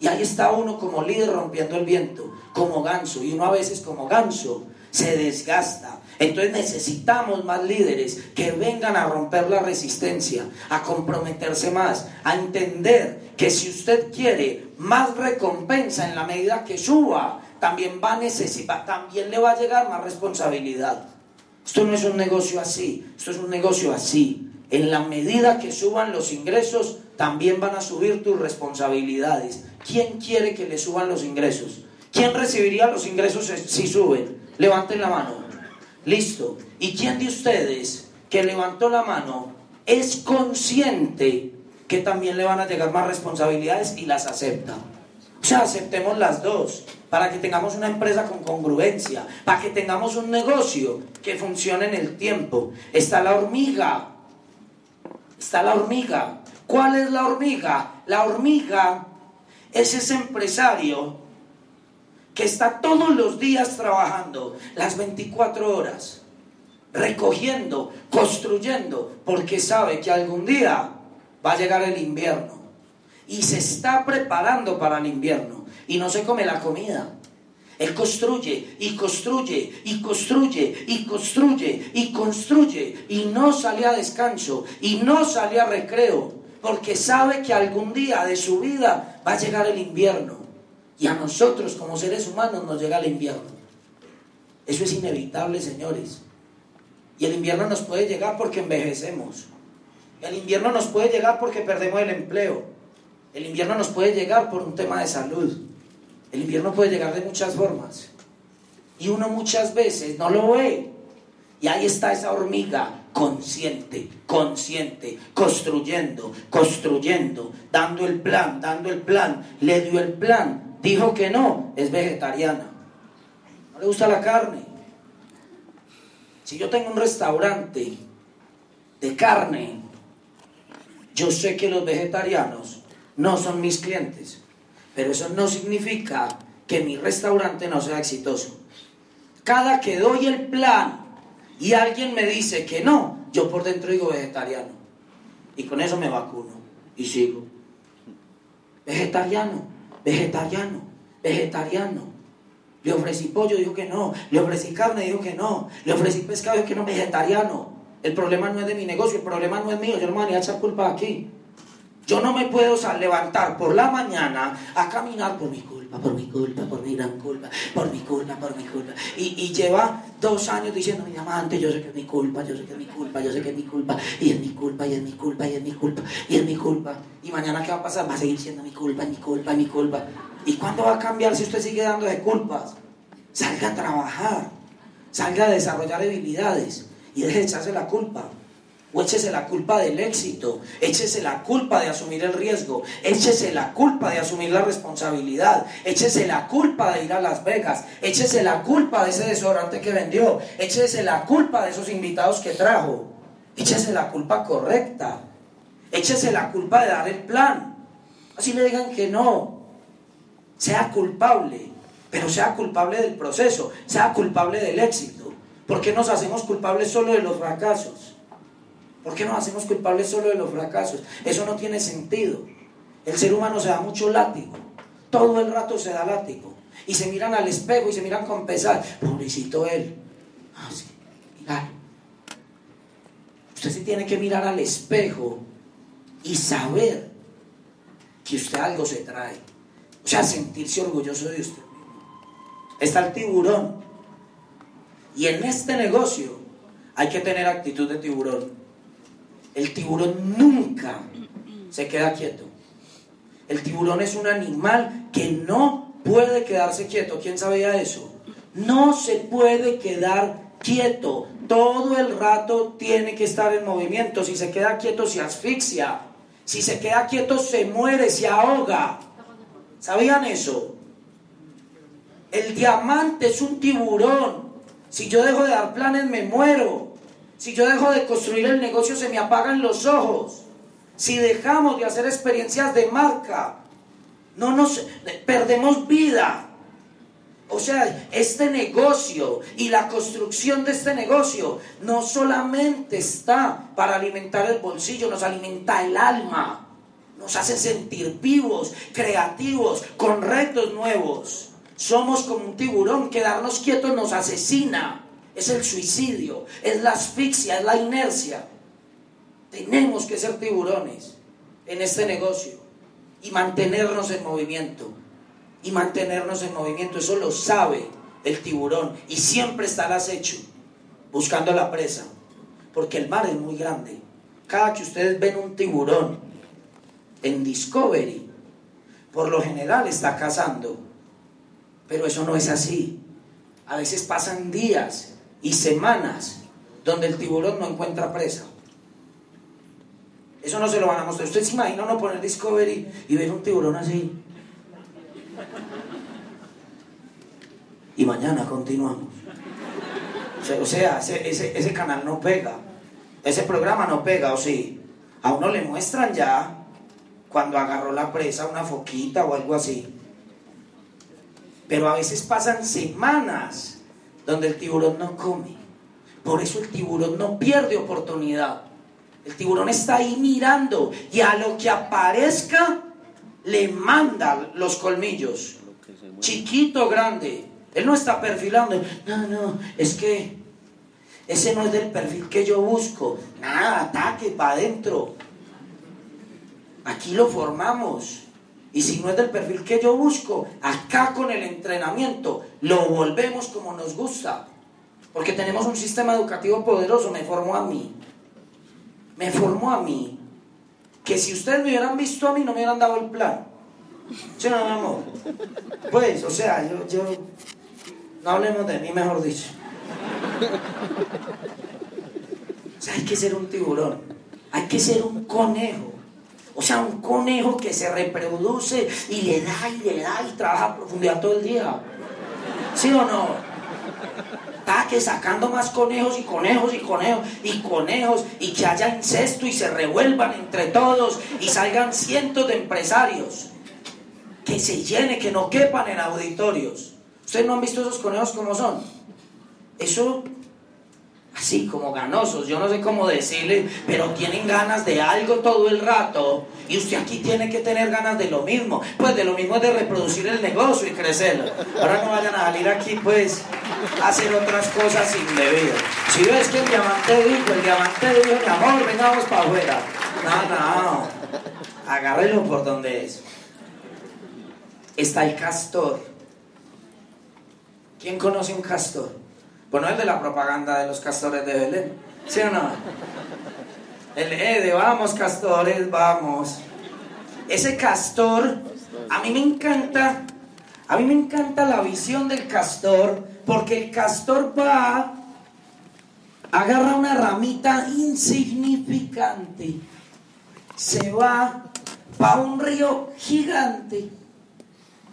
Y ahí está uno como líder rompiendo el viento, como ganso, y uno a veces como ganso se desgasta. Entonces necesitamos más líderes que vengan a romper la resistencia, a comprometerse más, a entender que si usted quiere más recompensa en la medida que suba, también va a necesitar, también le va a llegar más responsabilidad. Esto no es un negocio así, esto es un negocio así. En la medida que suban los ingresos, también van a subir tus responsabilidades. ¿Quién quiere que le suban los ingresos? ¿Quién recibiría los ingresos si suben? Levanten la mano. Listo. ¿Y quién de ustedes que levantó la mano es consciente que también le van a llegar más responsabilidades y las acepta? O sea, aceptemos las dos para que tengamos una empresa con congruencia, para que tengamos un negocio que funcione en el tiempo. Está la hormiga. Está la hormiga. ¿Cuál es la hormiga? La hormiga es ese empresario que está todos los días trabajando, las 24 horas, recogiendo, construyendo, porque sabe que algún día va a llegar el invierno. Y se está preparando para el invierno. Y no se come la comida. Él construye y construye y construye y construye y construye y no sale a descanso y no sale a recreo porque sabe que algún día de su vida va a llegar el invierno y a nosotros como seres humanos nos llega el invierno. Eso es inevitable, señores. Y el invierno nos puede llegar porque envejecemos. El invierno nos puede llegar porque perdemos el empleo. El invierno nos puede llegar por un tema de salud. El invierno puede llegar de muchas formas. Y uno muchas veces no lo ve. Y ahí está esa hormiga consciente, consciente, construyendo, construyendo, dando el plan, dando el plan. Le dio el plan, dijo que no, es vegetariana. No le gusta la carne. Si yo tengo un restaurante de carne, yo sé que los vegetarianos no son mis clientes, pero eso no significa que mi restaurante no sea exitoso. Cada que doy el plan y alguien me dice que no, yo por dentro digo vegetariano. Y con eso me vacuno y sigo. Vegetariano vegetariano, vegetariano. Le ofrecí pollo, dijo que no. Le ofrecí carne, dijo que no. Le ofrecí pescado, dijo que no, vegetariano. El problema no es de mi negocio, el problema no es mío. Yo no me voy a echar culpa aquí. Yo no me puedo levantar por la mañana a caminar por. Por mi culpa, por mi gran culpa, por mi culpa, por mi culpa. Y, y lleva dos años diciendo, mi amante, yo sé que es mi culpa, yo sé que es mi culpa, yo sé que es mi culpa, y es mi culpa, y es mi culpa, y es mi culpa, y es mi culpa. Y mañana, ¿qué va a pasar? Va a seguir siendo mi culpa, mi culpa, mi culpa. ¿Y cuándo va a cambiar si usted sigue dando de culpas? Salga a trabajar, salga a desarrollar habilidades y deje de echarse la culpa. O échese la culpa del éxito, échese la culpa de asumir el riesgo, échese la culpa de asumir la responsabilidad, échese la culpa de ir a Las Vegas, échese la culpa de ese desodorante que vendió, échese la culpa de esos invitados que trajo, échese la culpa correcta, échese la culpa de dar el plan. Así le digan que no, sea culpable, pero sea culpable del proceso, sea culpable del éxito. ¿Por qué nos hacemos culpables solo de los fracasos? ¿Por qué nos hacemos culpables solo de los fracasos? Eso no tiene sentido. El ser humano se da mucho látigo. Todo el rato se da látigo. Y se miran al espejo y se miran con pesar. Pobrecito él. Ah, sí. Mirar. Usted se tiene que mirar al espejo y saber que usted algo se trae. O sea, sentirse orgulloso de usted. Está el tiburón. Y en este negocio hay que tener actitud de tiburón. El tiburón nunca se queda quieto. El tiburón es un animal que no puede quedarse quieto. ¿Quién sabía eso? No se puede quedar quieto. Todo el rato tiene que estar en movimiento. Si se queda quieto se asfixia. Si se queda quieto se muere, se ahoga. ¿Sabían eso? El diamante es un tiburón. Si yo dejo de dar planes me muero. Si yo dejo de construir el negocio se me apagan los ojos. Si dejamos de hacer experiencias de marca, no nos perdemos vida. O sea, este negocio y la construcción de este negocio no solamente está para alimentar el bolsillo, nos alimenta el alma, nos hace sentir vivos, creativos, con retos nuevos. Somos como un tiburón, quedarnos quietos nos asesina es el suicidio, es la asfixia, es la inercia. Tenemos que ser tiburones en este negocio y mantenernos en movimiento. Y mantenernos en movimiento, eso lo sabe el tiburón y siempre está al acecho, buscando la presa, porque el mar es muy grande. Cada que ustedes ven un tiburón en Discovery, por lo general está cazando, pero eso no es así. A veces pasan días y semanas donde el tiburón no encuentra presa. Eso no se lo van a mostrar. Usted se imagina no poner Discovery y ver un tiburón así. Y mañana continuamos. O sea, ese, ese canal no pega. Ese programa no pega, o sí. A uno le muestran ya cuando agarró la presa una foquita o algo así. Pero a veces pasan semanas donde el tiburón no come. Por eso el tiburón no pierde oportunidad. El tiburón está ahí mirando y a lo que aparezca le manda los colmillos. Chiquito, grande. Él no está perfilando. No, no, es que ese no es del perfil que yo busco. Nada, ataque para adentro. Aquí lo formamos. Y si no es del perfil que yo busco, acá con el entrenamiento lo volvemos como nos gusta. Porque tenemos un sistema educativo poderoso, me formó a mí. Me formó a mí. Que si ustedes me hubieran visto a mí, no me hubieran dado el plan. ¿Sí no, mi amor? Pues, o sea, yo, yo. No hablemos de mí, mejor dicho. O sea, hay que ser un tiburón. Hay que ser un conejo. O sea, un conejo que se reproduce y le da y le da y trabaja a profundidad todo el día. ¿Sí o no? Está que sacando más conejos y conejos y conejos y conejos y que haya incesto y se revuelvan entre todos y salgan cientos de empresarios. Que se llene, que no quepan en auditorios. ¿Ustedes no han visto esos conejos como son? Eso así como ganosos, yo no sé cómo decirle, pero tienen ganas de algo todo el rato y usted aquí tiene que tener ganas de lo mismo, pues de lo mismo es de reproducir el negocio y crecerlo. Ahora no vayan a salir aquí pues a hacer otras cosas indebidas. Si ves que el diamante dijo, el diamante dijo, mi amor, vengamos para afuera. No, no, agárrelo por donde es. está el castor. ¿Quién conoce un castor? No es de la propaganda de los castores de Belén, ¿sí o no? El de vamos castores, vamos. Ese castor, a mí me encanta, a mí me encanta la visión del castor, porque el castor va, agarra una ramita insignificante, se va va un río gigante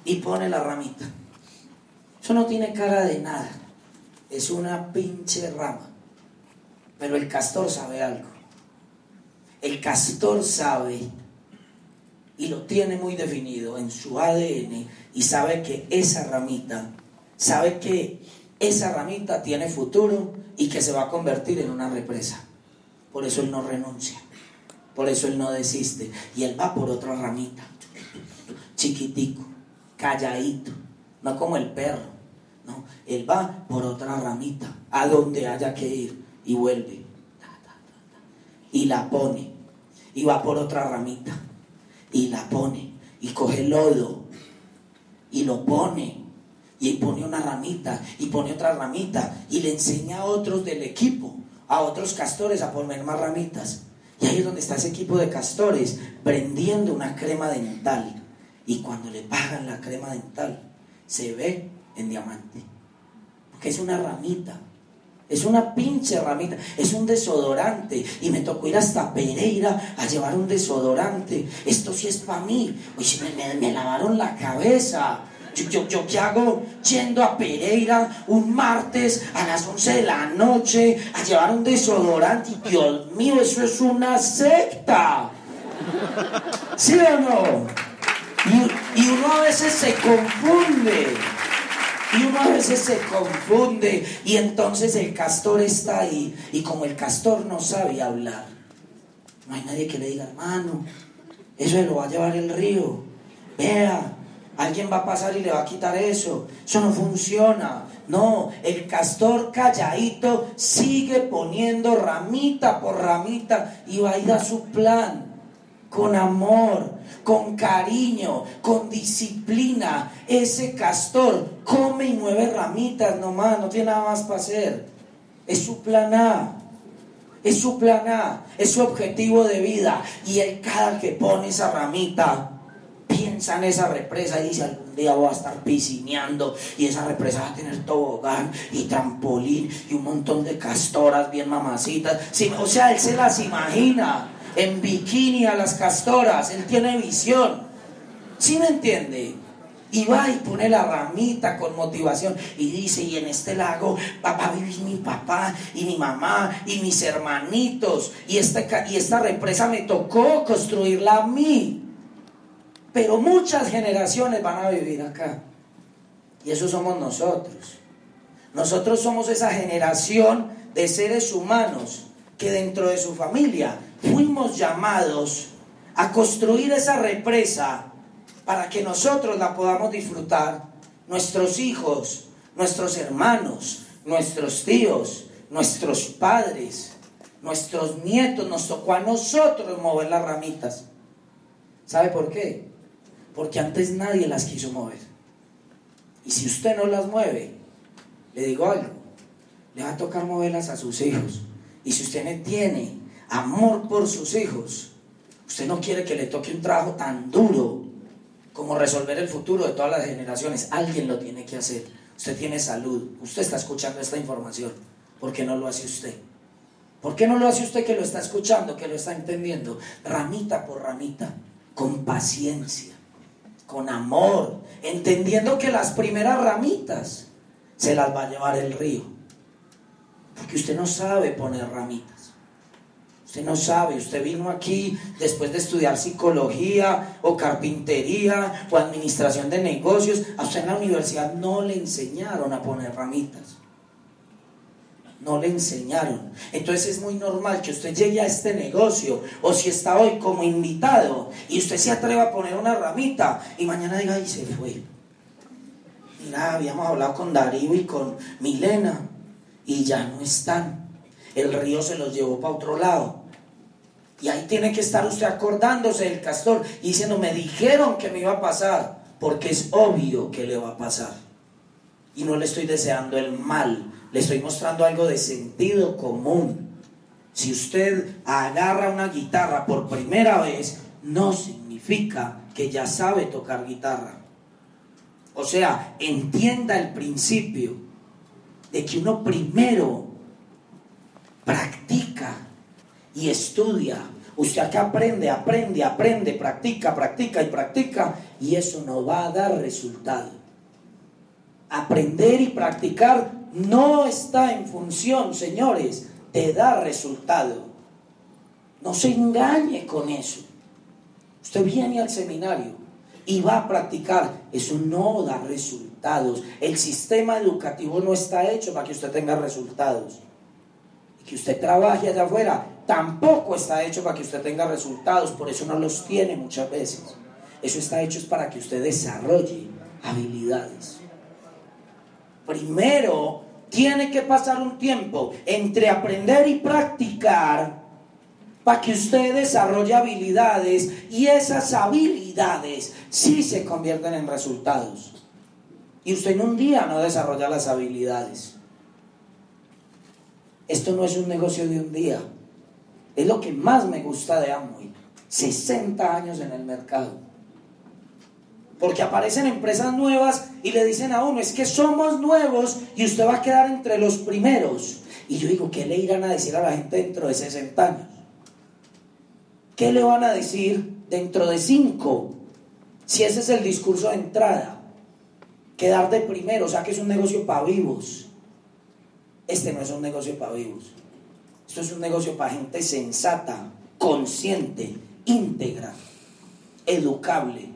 y pone la ramita. Eso no tiene cara de nada, es una pinche rama. Pero el castor sabe algo. El castor sabe y lo tiene muy definido en su ADN y sabe que esa ramita, sabe que esa ramita tiene futuro y que se va a convertir en una represa. Por eso él no renuncia. Por eso él no desiste. Y él va por otra ramita. Chiquitico, calladito. No como el perro. No, él va por otra ramita. A donde haya que ir. Y vuelve. Y la pone. Y va por otra ramita. Y la pone. Y coge lodo. Y lo pone. Y pone una ramita. Y pone otra ramita. Y le enseña a otros del equipo. A otros castores a poner más ramitas y ahí es donde está ese equipo de castores prendiendo una crema dental. Y cuando le pagan la crema dental, se ve en diamante. Porque es una ramita. Es una pinche ramita. Es un desodorante. Y me tocó ir hasta Pereira a llevar un desodorante. Esto sí es para mí. Oye, me, lavaron la cabeza. Yo, yo, ¿qué hago? Yendo a Pereira un martes a las 11 de la noche a llevar un desodorante. Dios mío, eso es una secta. ¿Sí o no? Y, y uno a veces se confunde. Y uno a veces se confunde. Y entonces el castor está ahí. Y como el castor no sabe hablar, no hay nadie que le diga, hermano, eso lo va a llevar el río. Vea, Alguien va a pasar y le va a quitar eso. Eso no funciona. No, el castor calladito sigue poniendo ramita por ramita y va a ir a su plan. Con amor, con cariño, con disciplina. Ese castor come y mueve ramitas nomás, no tiene nada más para hacer. Es su plan A. Es su plan A, es su objetivo de vida. Y el cada que pone esa ramita, piensa en esa represa y dice algún día voy a estar piscineando y esa represa va a tener tobogán y trampolín y un montón de castoras bien mamacitas. o sea, él se las imagina en bikini a las castoras, él tiene visión. ¿Sí me entiende? Y va y pone la ramita con motivación y dice, y en este lago va a vivir mi papá y mi mamá y mis hermanitos. Y esta, y esta represa me tocó construirla a mí. Pero muchas generaciones van a vivir acá. Y eso somos nosotros. Nosotros somos esa generación de seres humanos que dentro de su familia fuimos llamados a construir esa represa para que nosotros la podamos disfrutar, nuestros hijos, nuestros hermanos, nuestros tíos, nuestros padres, nuestros nietos, nos tocó a nosotros mover las ramitas. ¿Sabe por qué? porque antes nadie las quiso mover. Y si usted no las mueve, le digo algo, le va a tocar moverlas a sus hijos. Y si usted no tiene amor por sus hijos, usted no quiere que le toque un trabajo tan duro como resolver el futuro de todas las generaciones. Alguien lo tiene que hacer. Usted tiene salud, usted está escuchando esta información. ¿Por qué no lo hace usted? ¿Por qué no lo hace usted que lo está escuchando, que lo está entendiendo? Ramita por ramita, con paciencia con amor, entendiendo que las primeras ramitas se las va a llevar el río. Porque usted no sabe poner ramitas. Usted no sabe, usted vino aquí después de estudiar psicología o carpintería o administración de negocios. A usted en la universidad no le enseñaron a poner ramitas no le enseñaron. Entonces es muy normal que usted llegue a este negocio o si está hoy como invitado y usted se atreva a poner una ramita y mañana diga, y se fue. Mira, habíamos hablado con Darío y con Milena y ya no están. El río se los llevó para otro lado. Y ahí tiene que estar usted acordándose del castor y diciendo, me dijeron que me iba a pasar. porque es obvio que le va a pasar. Y no le estoy deseando el mal, le estoy mostrando algo de sentido común. Si usted agarra una guitarra por primera vez, no significa que ya sabe tocar guitarra. O sea, entienda el principio de que uno primero practica y estudia. Usted acá aprende, aprende, aprende, practica, practica y practica y eso no va a dar resultado. Aprender y practicar no está en función, señores, de dar resultado. No se engañe con eso. Usted viene al seminario y va a practicar. Eso no da resultados. El sistema educativo no está hecho para que usted tenga resultados. Y que usted trabaje allá afuera tampoco está hecho para que usted tenga resultados. Por eso no los tiene muchas veces. Eso está hecho es para que usted desarrolle habilidades. Primero, tiene que pasar un tiempo entre aprender y practicar para que usted desarrolle habilidades y esas habilidades sí se convierten en resultados. Y usted en un día no desarrolla las habilidades. Esto no es un negocio de un día. Es lo que más me gusta de Amway. 60 años en el mercado. Porque aparecen empresas nuevas y le dicen a uno, es que somos nuevos y usted va a quedar entre los primeros. Y yo digo, ¿qué le irán a decir a la gente dentro de 60 años? ¿Qué le van a decir dentro de cinco? Si ese es el discurso de entrada. Quedar de primero, o sea que es un negocio para vivos. Este no es un negocio para vivos. Esto es un negocio para gente sensata, consciente, íntegra, educable.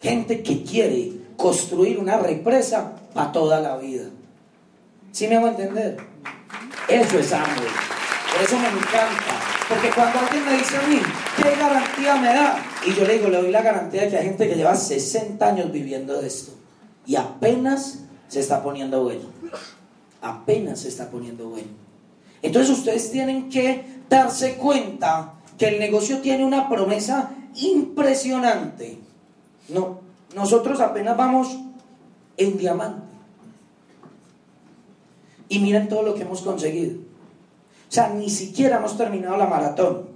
Gente que quiere construir una represa para toda la vida. ¿Sí me hago entender? Eso es hambre. Por eso me encanta. Porque cuando alguien me dice a mí, ¿qué garantía me da? Y yo le digo, le doy la garantía de que hay gente que lleva 60 años viviendo de esto. Y apenas se está poniendo bueno. Apenas se está poniendo bueno. Entonces ustedes tienen que darse cuenta que el negocio tiene una promesa impresionante. No, nosotros apenas vamos en diamante. Y miren todo lo que hemos conseguido. O sea, ni siquiera hemos terminado la maratón.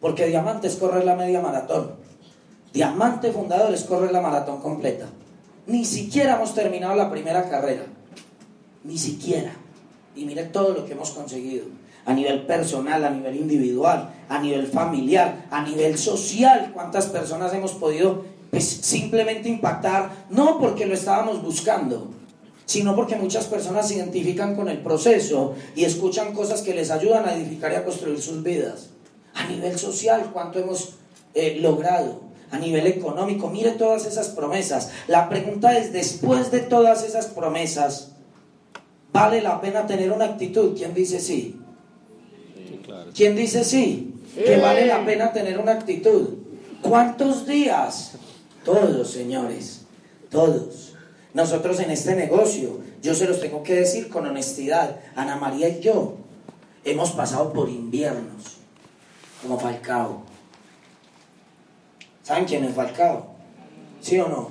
Porque Diamantes corre la media maratón. Diamante Fundadores corre la maratón completa. Ni siquiera hemos terminado la primera carrera. Ni siquiera. Y mire todo lo que hemos conseguido. A nivel personal, a nivel individual, a nivel familiar, a nivel social. ¿Cuántas personas hemos podido pues, simplemente impactar? No porque lo estábamos buscando, sino porque muchas personas se identifican con el proceso y escuchan cosas que les ayudan a edificar y a construir sus vidas. A nivel social, ¿cuánto hemos eh, logrado? A nivel económico, mire todas esas promesas. La pregunta es, después de todas esas promesas, ¿vale la pena tener una actitud? ¿Quién dice sí? ¿Quién dice sí? Que vale la pena tener una actitud. ¿Cuántos días? Todos, señores, todos. Nosotros en este negocio, yo se los tengo que decir con honestidad, Ana María y yo hemos pasado por inviernos, como Falcao. ¿Saben quién es Falcao? ¿Sí o no?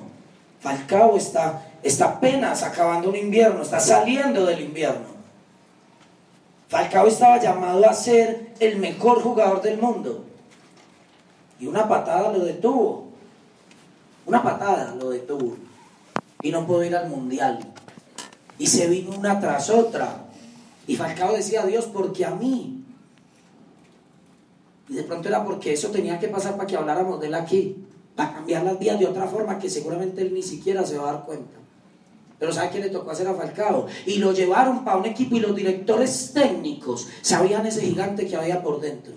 Falcao está, está apenas acabando un invierno, está saliendo del invierno. Falcao estaba llamado a ser el mejor jugador del mundo. Y una patada lo detuvo. Una patada lo detuvo y no puedo ir al mundial. Y se vino una tras otra. Y Falcao decía, Dios, porque a mí. Y de pronto era porque eso tenía que pasar para que habláramos de él aquí, para cambiar las vías de otra forma que seguramente él ni siquiera se va a dar cuenta. Pero ¿sabe qué le tocó hacer a Falcao? Y lo llevaron para un equipo y los directores técnicos sabían ese gigante que había por dentro,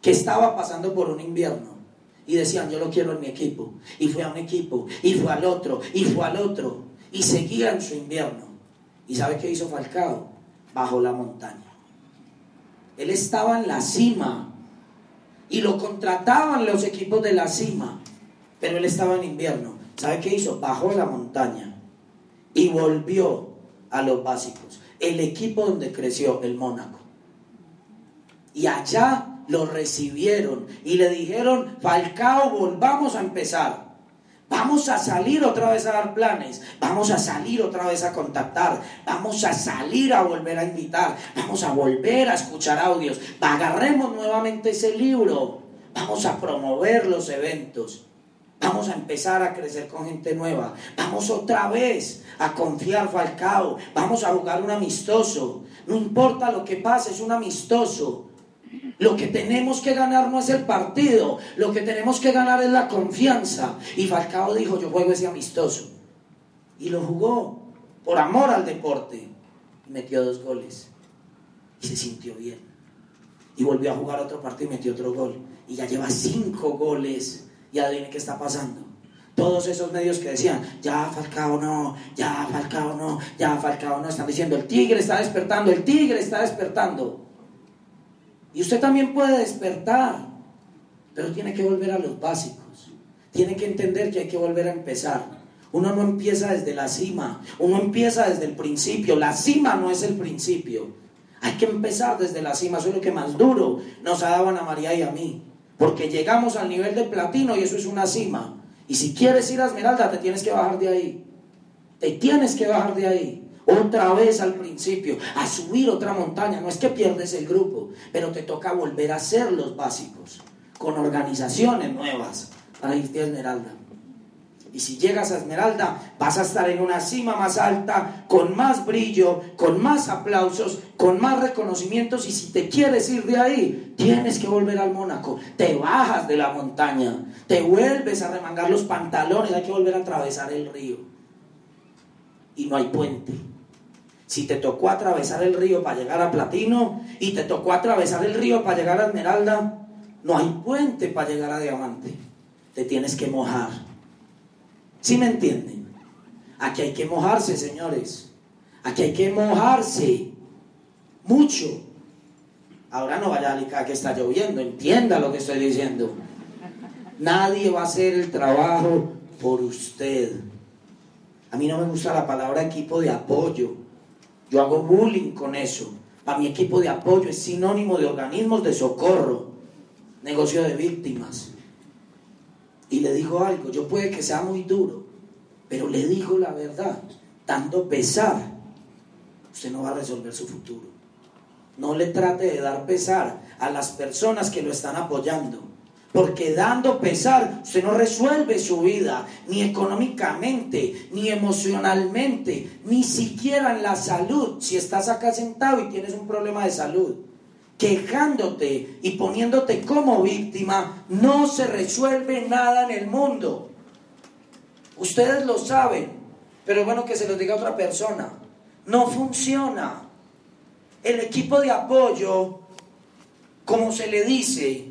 que estaba pasando por un invierno y decían, yo lo quiero en mi equipo. Y fue a un equipo, y fue al otro, y fue al otro. Y seguían su invierno. ¿Y sabe qué hizo Falcao? Bajo la montaña. Él estaba en la cima. Y lo contrataban los equipos de la cima. Pero él estaba en invierno. ¿Sabe qué hizo? Bajó la montaña. Y volvió a los básicos. El equipo donde creció, el Mónaco. Y allá lo recibieron y le dijeron, Falcao, volvamos a empezar. Vamos a salir otra vez a dar planes, vamos a salir otra vez a contactar, vamos a salir a volver a invitar, vamos a volver a escuchar audios, agarremos nuevamente ese libro, vamos a promover los eventos, vamos a empezar a crecer con gente nueva, vamos otra vez a confiar Falcao, vamos a jugar un amistoso, no importa lo que pase, es un amistoso. Lo que tenemos que ganar no es el partido, lo que tenemos que ganar es la confianza. Y Falcao dijo, yo juego ese amistoso. Y lo jugó por amor al deporte. Y metió dos goles. Y se sintió bien. Y volvió a jugar otro partido y metió otro gol. Y ya lleva cinco goles. Y adivinen qué está pasando. Todos esos medios que decían, ya Falcao no, ya Falcao no, ya Falcao no, están diciendo, el tigre está despertando, el tigre está despertando. Y usted también puede despertar, pero tiene que volver a los básicos. Tiene que entender que hay que volver a empezar. Uno no empieza desde la cima, uno empieza desde el principio. La cima no es el principio. Hay que empezar desde la cima, eso es lo que más duro nos ha dado a María y a mí. Porque llegamos al nivel de platino y eso es una cima. Y si quieres ir a Esmeralda, te tienes que bajar de ahí. Te tienes que bajar de ahí otra vez al principio, a subir otra montaña. No es que pierdes el grupo, pero te toca volver a hacer los básicos, con organizaciones nuevas para irte a Esmeralda. Y si llegas a Esmeralda, vas a estar en una cima más alta, con más brillo, con más aplausos, con más reconocimientos. Y si te quieres ir de ahí, tienes que volver al Mónaco. Te bajas de la montaña, te vuelves a remangar los pantalones, hay que volver a atravesar el río. Y no hay puente. Si te tocó atravesar el río para llegar a Platino y te tocó atravesar el río para llegar a Esmeralda, no hay puente para llegar a Diamante. Te tienes que mojar. ¿Sí me entienden? Aquí hay que mojarse, señores. Aquí hay que mojarse. Mucho. Ahora no vaya a alicar que está lloviendo. Entienda lo que estoy diciendo. Nadie va a hacer el trabajo por usted. A mí no me gusta la palabra equipo de apoyo. Yo hago bullying con eso. Para mi equipo de apoyo es sinónimo de organismos de socorro, negocio de víctimas. Y le digo algo, yo puede que sea muy duro, pero le digo la verdad, dando pesar, usted no va a resolver su futuro. No le trate de dar pesar a las personas que lo están apoyando. Porque dando pesar, usted no resuelve su vida, ni económicamente, ni emocionalmente, ni siquiera en la salud. Si estás acá sentado y tienes un problema de salud, quejándote y poniéndote como víctima, no se resuelve nada en el mundo. Ustedes lo saben, pero es bueno que se lo diga otra persona. No funciona. El equipo de apoyo, como se le dice,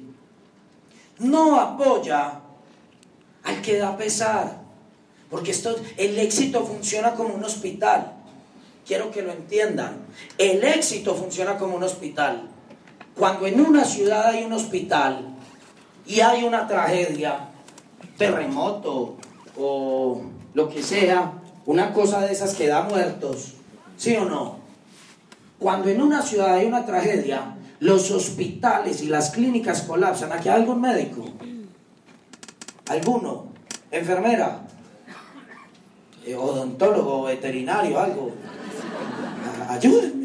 no apoya al que da pesar. Porque esto, el éxito funciona como un hospital. Quiero que lo entiendan. El éxito funciona como un hospital. Cuando en una ciudad hay un hospital y hay una tragedia, terremoto o lo que sea, una cosa de esas que da muertos, ¿sí o no? Cuando en una ciudad hay una tragedia, los hospitales y las clínicas colapsan. ¿Aquí hay algún médico? ¿Alguno? ¿Enfermera? Eh, ¿Odontólogo? ¿Veterinario? ¿Algo? Ayúdenme.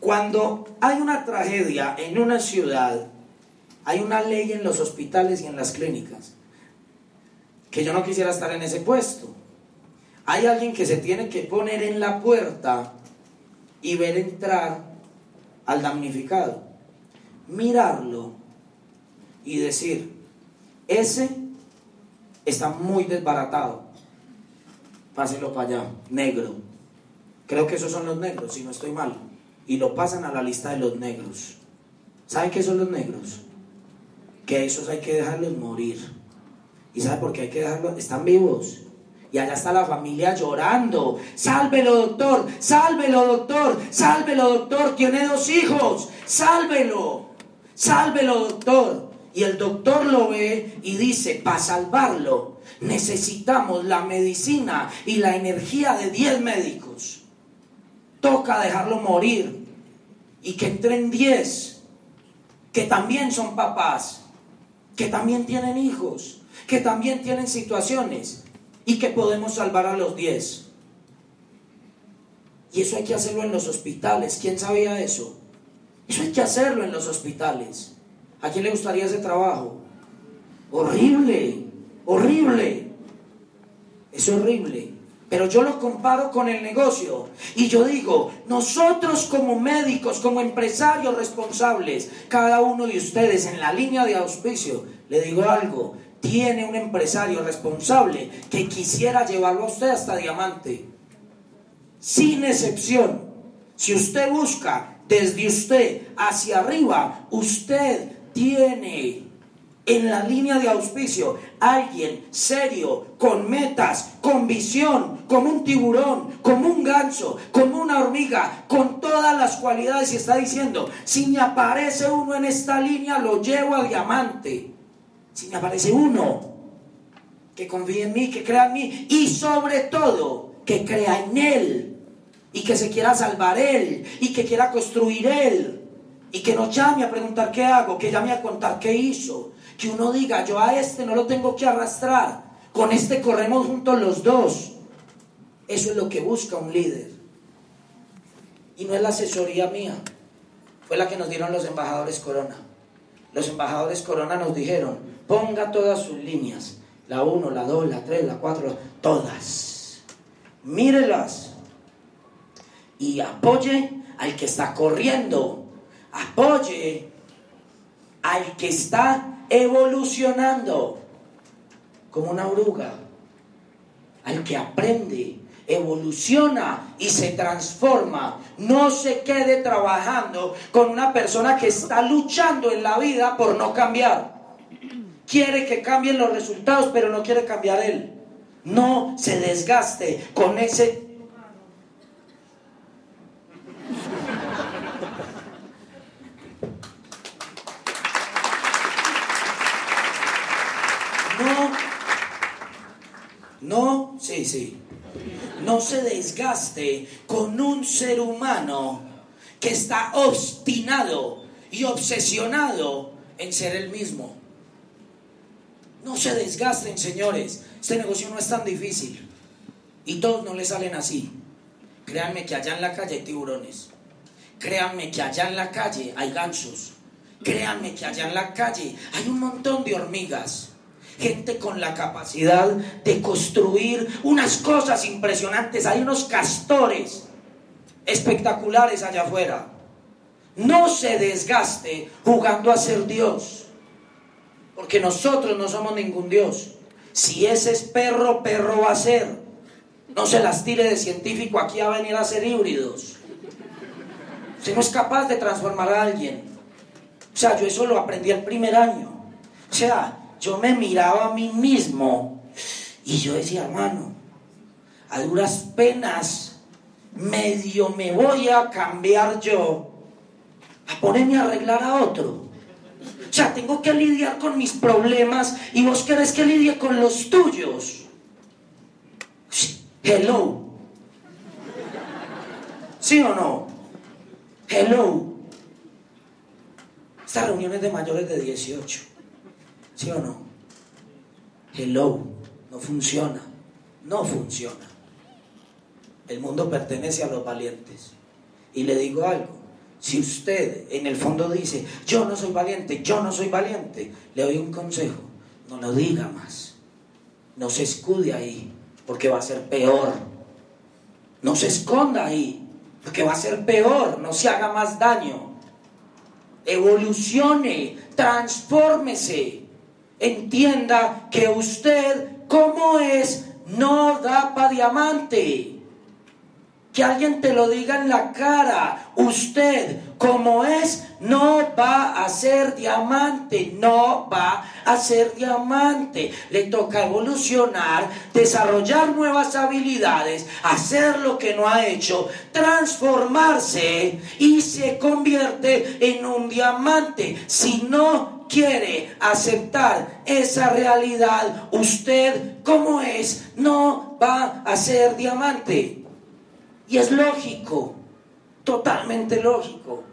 Cuando hay una tragedia en una ciudad, hay una ley en los hospitales y en las clínicas. Que yo no quisiera estar en ese puesto. Hay alguien que se tiene que poner en la puerta y ver entrar al damnificado, mirarlo y decir, ese está muy desbaratado, pásenlo para allá, negro. Creo que esos son los negros, si no estoy mal. Y lo pasan a la lista de los negros. ¿Saben qué son los negros? Que esos hay que dejarlos morir. ¿Y sabe por qué hay que dejarlos? Están vivos y allá está la familia llorando. Sálvelo, doctor. Sálvelo, doctor. Sálvelo, doctor. Tiene dos hijos. Sálvelo. Sálvelo, doctor. Y el doctor lo ve y dice, para salvarlo necesitamos la medicina y la energía de 10 médicos. Toca dejarlo morir y que entren 10, que también son papás que también tienen hijos, que también tienen situaciones y que podemos salvar a los 10. Y eso hay que hacerlo en los hospitales. ¿Quién sabía eso? Eso hay que hacerlo en los hospitales. ¿A quién le gustaría ese trabajo? Horrible, horrible. Es horrible. Pero yo lo comparo con el negocio. Y yo digo, nosotros como médicos, como empresarios responsables, cada uno de ustedes en la línea de auspicio, le digo algo, tiene un empresario responsable que quisiera llevarlo a usted hasta diamante. Sin excepción. Si usted busca desde usted hacia arriba, usted tiene en la línea de auspicio alguien serio, con metas, con visión, como un tiburón, como un ganso, como una hormiga, con todas las cualidades y está diciendo, si me aparece uno en esta línea, lo llevo a diamante. Si me aparece uno que confíe en mí, que crea en mí y sobre todo que crea en él y que se quiera salvar él y que quiera construir él y que no llame a preguntar qué hago, que llame a contar qué hizo que uno diga, yo a este no lo tengo que arrastrar, con este corremos juntos los dos. Eso es lo que busca un líder. Y no es la asesoría mía, fue la que nos dieron los embajadores Corona. Los embajadores Corona nos dijeron, ponga todas sus líneas, la 1, la 2, la 3, la 4, todas. Mírelas y apoye al que está corriendo, apoye al que está evolucionando como una oruga, al que aprende, evoluciona y se transforma. No se quede trabajando con una persona que está luchando en la vida por no cambiar. Quiere que cambien los resultados, pero no quiere cambiar él. No se desgaste con ese No, sí, sí. No se desgaste con un ser humano que está obstinado y obsesionado en ser el mismo. No se desgasten, señores. Este negocio no es tan difícil. Y todos no le salen así. Créanme que allá en la calle hay tiburones. Créanme que allá en la calle hay gansos. Créanme que allá en la calle hay un montón de hormigas gente con la capacidad de construir unas cosas impresionantes. Hay unos castores espectaculares allá afuera. No se desgaste jugando a ser Dios, porque nosotros no somos ningún Dios. Si ese es perro, perro va a ser. No se las tire de científico aquí a venir a ser híbridos. Usted no es capaz de transformar a alguien. O sea, yo eso lo aprendí el primer año. O sea, yo me miraba a mí mismo y yo decía, hermano, a duras penas, medio me voy a cambiar yo a ponerme a arreglar a otro. O sea, tengo que lidiar con mis problemas y vos querés que lidie con los tuyos. Hello. ¿Sí o no? Hello. Estas reuniones de mayores de 18. ¿Sí o no? Hello, no funciona, no funciona. El mundo pertenece a los valientes. Y le digo algo, si usted en el fondo dice, yo no soy valiente, yo no soy valiente, le doy un consejo, no lo diga más. No se escude ahí, porque va a ser peor. No se esconda ahí, porque va a ser peor, no se haga más daño. Evolucione, transfórmese entienda que usted, como es, no da para diamante. Que alguien te lo diga en la cara. Usted, como es, no va a ser diamante. No va a ser diamante. Le toca evolucionar, desarrollar nuevas habilidades, hacer lo que no ha hecho, transformarse y se convierte en un diamante. Si no quiere aceptar esa realidad, usted como es, no va a ser diamante. Y es lógico, totalmente lógico.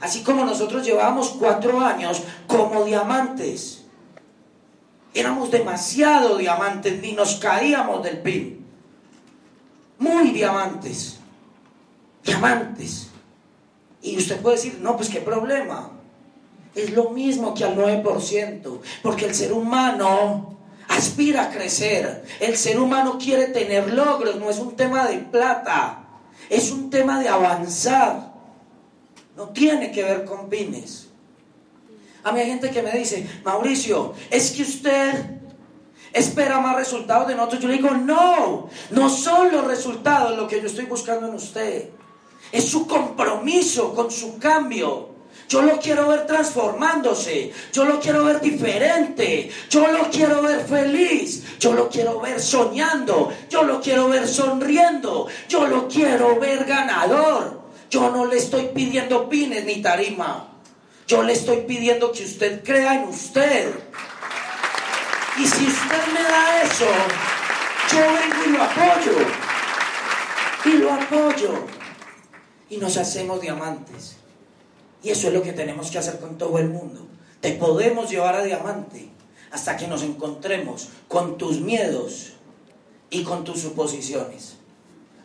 Así como nosotros llevamos cuatro años como diamantes. Éramos demasiado diamantes, ni nos caíamos del pin. Muy diamantes. Diamantes. Y usted puede decir, no, pues qué problema. Es lo mismo que al 9%, porque el ser humano aspira a crecer. El ser humano quiere tener logros, no es un tema de plata, es un tema de avanzar. No tiene que ver con pines. A mí hay gente que me dice, Mauricio, es que usted espera más resultados de nosotros. Yo le digo, no, no son los resultados lo que yo estoy buscando en usted. Es su compromiso con su cambio. Yo lo quiero ver transformándose. Yo lo quiero ver diferente. Yo lo quiero ver feliz. Yo lo quiero ver soñando. Yo lo quiero ver sonriendo. Yo lo quiero ver ganador. Yo no le estoy pidiendo pines ni tarima. Yo le estoy pidiendo que usted crea en usted. Y si usted me da eso, yo vengo y lo apoyo. Y lo apoyo. Y nos hacemos diamantes. Y eso es lo que tenemos que hacer con todo el mundo. Te podemos llevar a diamante hasta que nos encontremos con tus miedos y con tus suposiciones.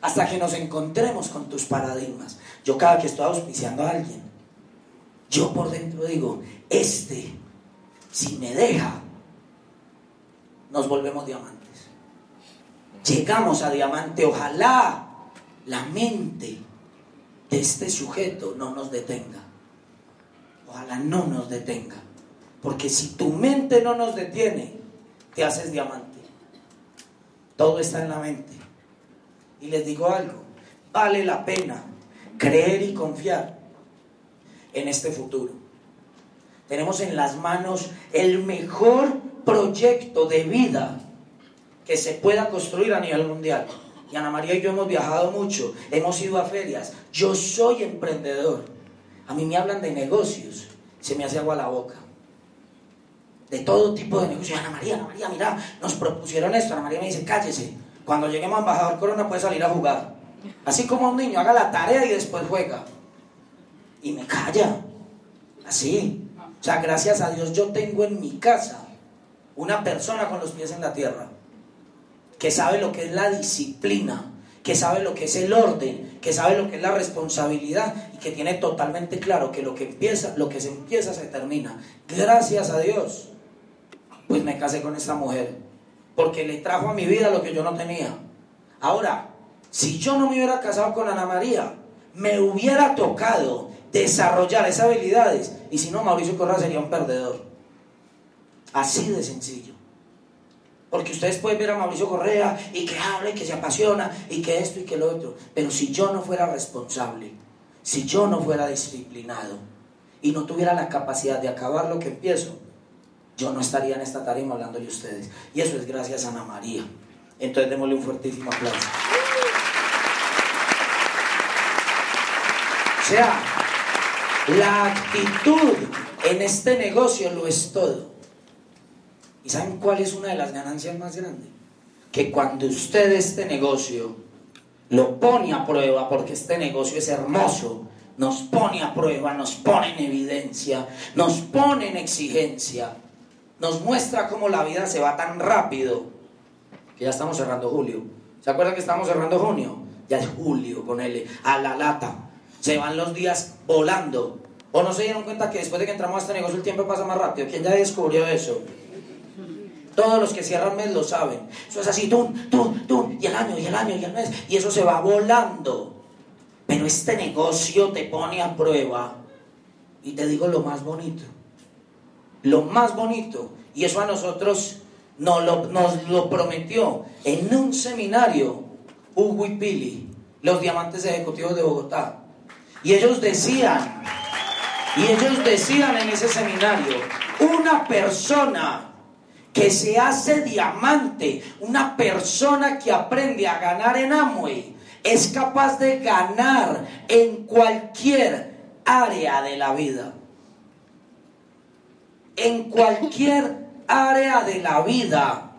Hasta que nos encontremos con tus paradigmas. Yo cada que estoy auspiciando a alguien, yo por dentro digo, este, si me deja, nos volvemos diamantes. Llegamos a diamante, ojalá la mente de este sujeto no nos detenga. Ojalá no nos detenga. Porque si tu mente no nos detiene, te haces diamante. Todo está en la mente. Y les digo algo, vale la pena creer y confiar en este futuro. Tenemos en las manos el mejor proyecto de vida que se pueda construir a nivel mundial. Y Ana María y yo hemos viajado mucho, hemos ido a ferias. Yo soy emprendedor. A mí me hablan de negocios, se me hace agua la boca. De todo tipo de negocios. Ana María, Ana María, mira, nos propusieron esto. Ana María me dice, cállese. Cuando lleguemos a Embajador Corona puede salir a jugar. Así como un niño haga la tarea y después juega y me calla. Así. O sea, gracias a Dios yo tengo en mi casa una persona con los pies en la tierra que sabe lo que es la disciplina, que sabe lo que es el orden, que sabe lo que es la responsabilidad que tiene totalmente claro que lo que empieza, lo que se empieza se termina. Gracias a Dios, pues me casé con esta mujer, porque le trajo a mi vida lo que yo no tenía. Ahora, si yo no me hubiera casado con Ana María, me hubiera tocado desarrollar esas habilidades. Y si no, Mauricio Correa sería un perdedor. Así de sencillo. Porque ustedes pueden ver a Mauricio Correa y que habla y que se apasiona y que esto y que lo otro. Pero si yo no fuera responsable, si yo no fuera disciplinado y no tuviera la capacidad de acabar lo que empiezo, yo no estaría en esta tarima hablando de ustedes. Y eso es gracias a Ana María. Entonces démosle un fuertísimo aplauso. O sea, la actitud en este negocio lo es todo. ¿Y saben cuál es una de las ganancias más grandes? Que cuando usted este negocio lo pone a prueba, porque este negocio es hermoso, nos pone a prueba, nos pone en evidencia, nos pone en exigencia, nos muestra cómo la vida se va tan rápido, que ya estamos cerrando julio. ¿Se acuerdan que estamos cerrando junio? Ya es julio, con él, a la lata se van los días volando. ¿O no se dieron cuenta que después de que entramos a este negocio el tiempo pasa más rápido? ¿Quién ya descubrió eso? Todos los que cierran mes lo saben. Eso es así, tú, tú, tú, y el año, y el año, y el mes, y eso se va volando. Pero este negocio te pone a prueba. Y te digo lo más bonito. Lo más bonito. Y eso a nosotros nos lo, nos lo prometió en un seminario Hugo y Pili, los diamantes ejecutivos de Bogotá. Y ellos decían, y ellos decían en ese seminario, una persona que se hace diamante, una persona que aprende a ganar en Amway, es capaz de ganar en cualquier área de la vida. En cualquier área de la vida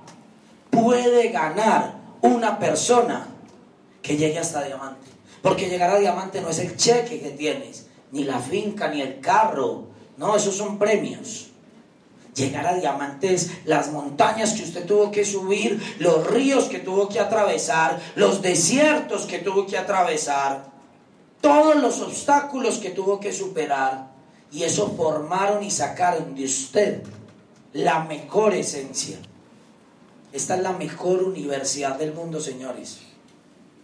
puede ganar una persona que llegue hasta diamante. Porque llegar a diamante no es el cheque que tienes, ni la finca, ni el carro. No, esos son premios. Llegar a diamantes, las montañas que usted tuvo que subir, los ríos que tuvo que atravesar, los desiertos que tuvo que atravesar, todos los obstáculos que tuvo que superar. Y eso formaron y sacaron de usted la mejor esencia. Esta es la mejor universidad del mundo, señores.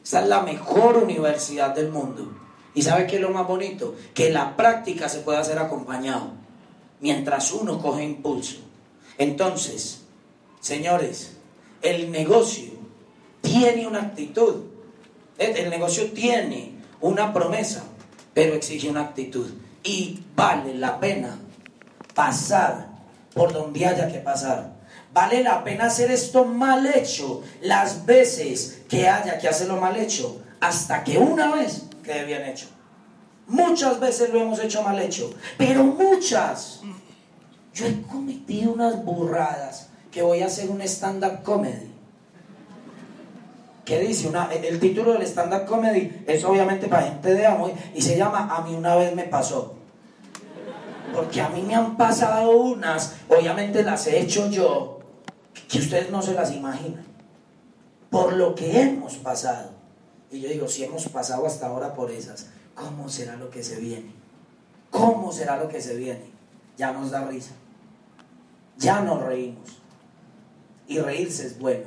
Esta es la mejor universidad del mundo. ¿Y sabe qué es lo más bonito? Que la práctica se puede hacer acompañado mientras uno coge impulso. Entonces, señores, el negocio tiene una actitud. El negocio tiene una promesa, pero exige una actitud. Y vale la pena pasar por donde haya que pasar. Vale la pena hacer esto mal hecho las veces que haya que hacerlo mal hecho, hasta que una vez quede bien hecho. Muchas veces lo hemos hecho mal hecho, pero muchas. Yo he cometido unas burradas que voy a hacer un stand-up comedy. ¿Qué dice? Una, el título del stand-up comedy es obviamente para gente de amo y se llama A mí una vez me pasó. Porque a mí me han pasado unas, obviamente las he hecho yo, que ustedes no se las imaginan. Por lo que hemos pasado. Y yo digo, si hemos pasado hasta ahora por esas, ¿cómo será lo que se viene? ¿Cómo será lo que se viene? Ya nos da risa. Ya nos reímos. Y reírse es bueno.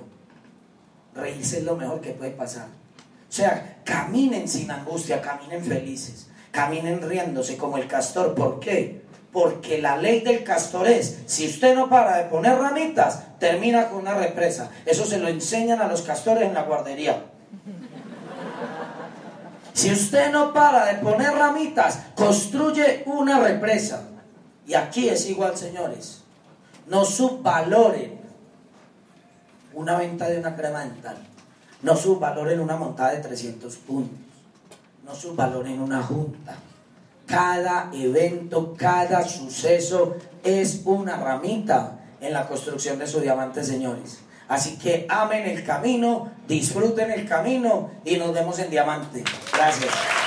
Reírse es lo mejor que puede pasar. O sea, caminen sin angustia, caminen felices, caminen riéndose como el castor. ¿Por qué? Porque la ley del castor es, si usted no para de poner ramitas, termina con una represa. Eso se lo enseñan a los castores en la guardería. Si usted no para de poner ramitas, construye una represa. Y aquí es igual, señores. No subvaloren una venta de una crema dental. No subvaloren una montada de 300 puntos. No subvaloren una junta. Cada evento, cada suceso es una ramita en la construcción de su diamante, señores. Así que amen el camino, disfruten el camino y nos vemos en diamante. Gracias.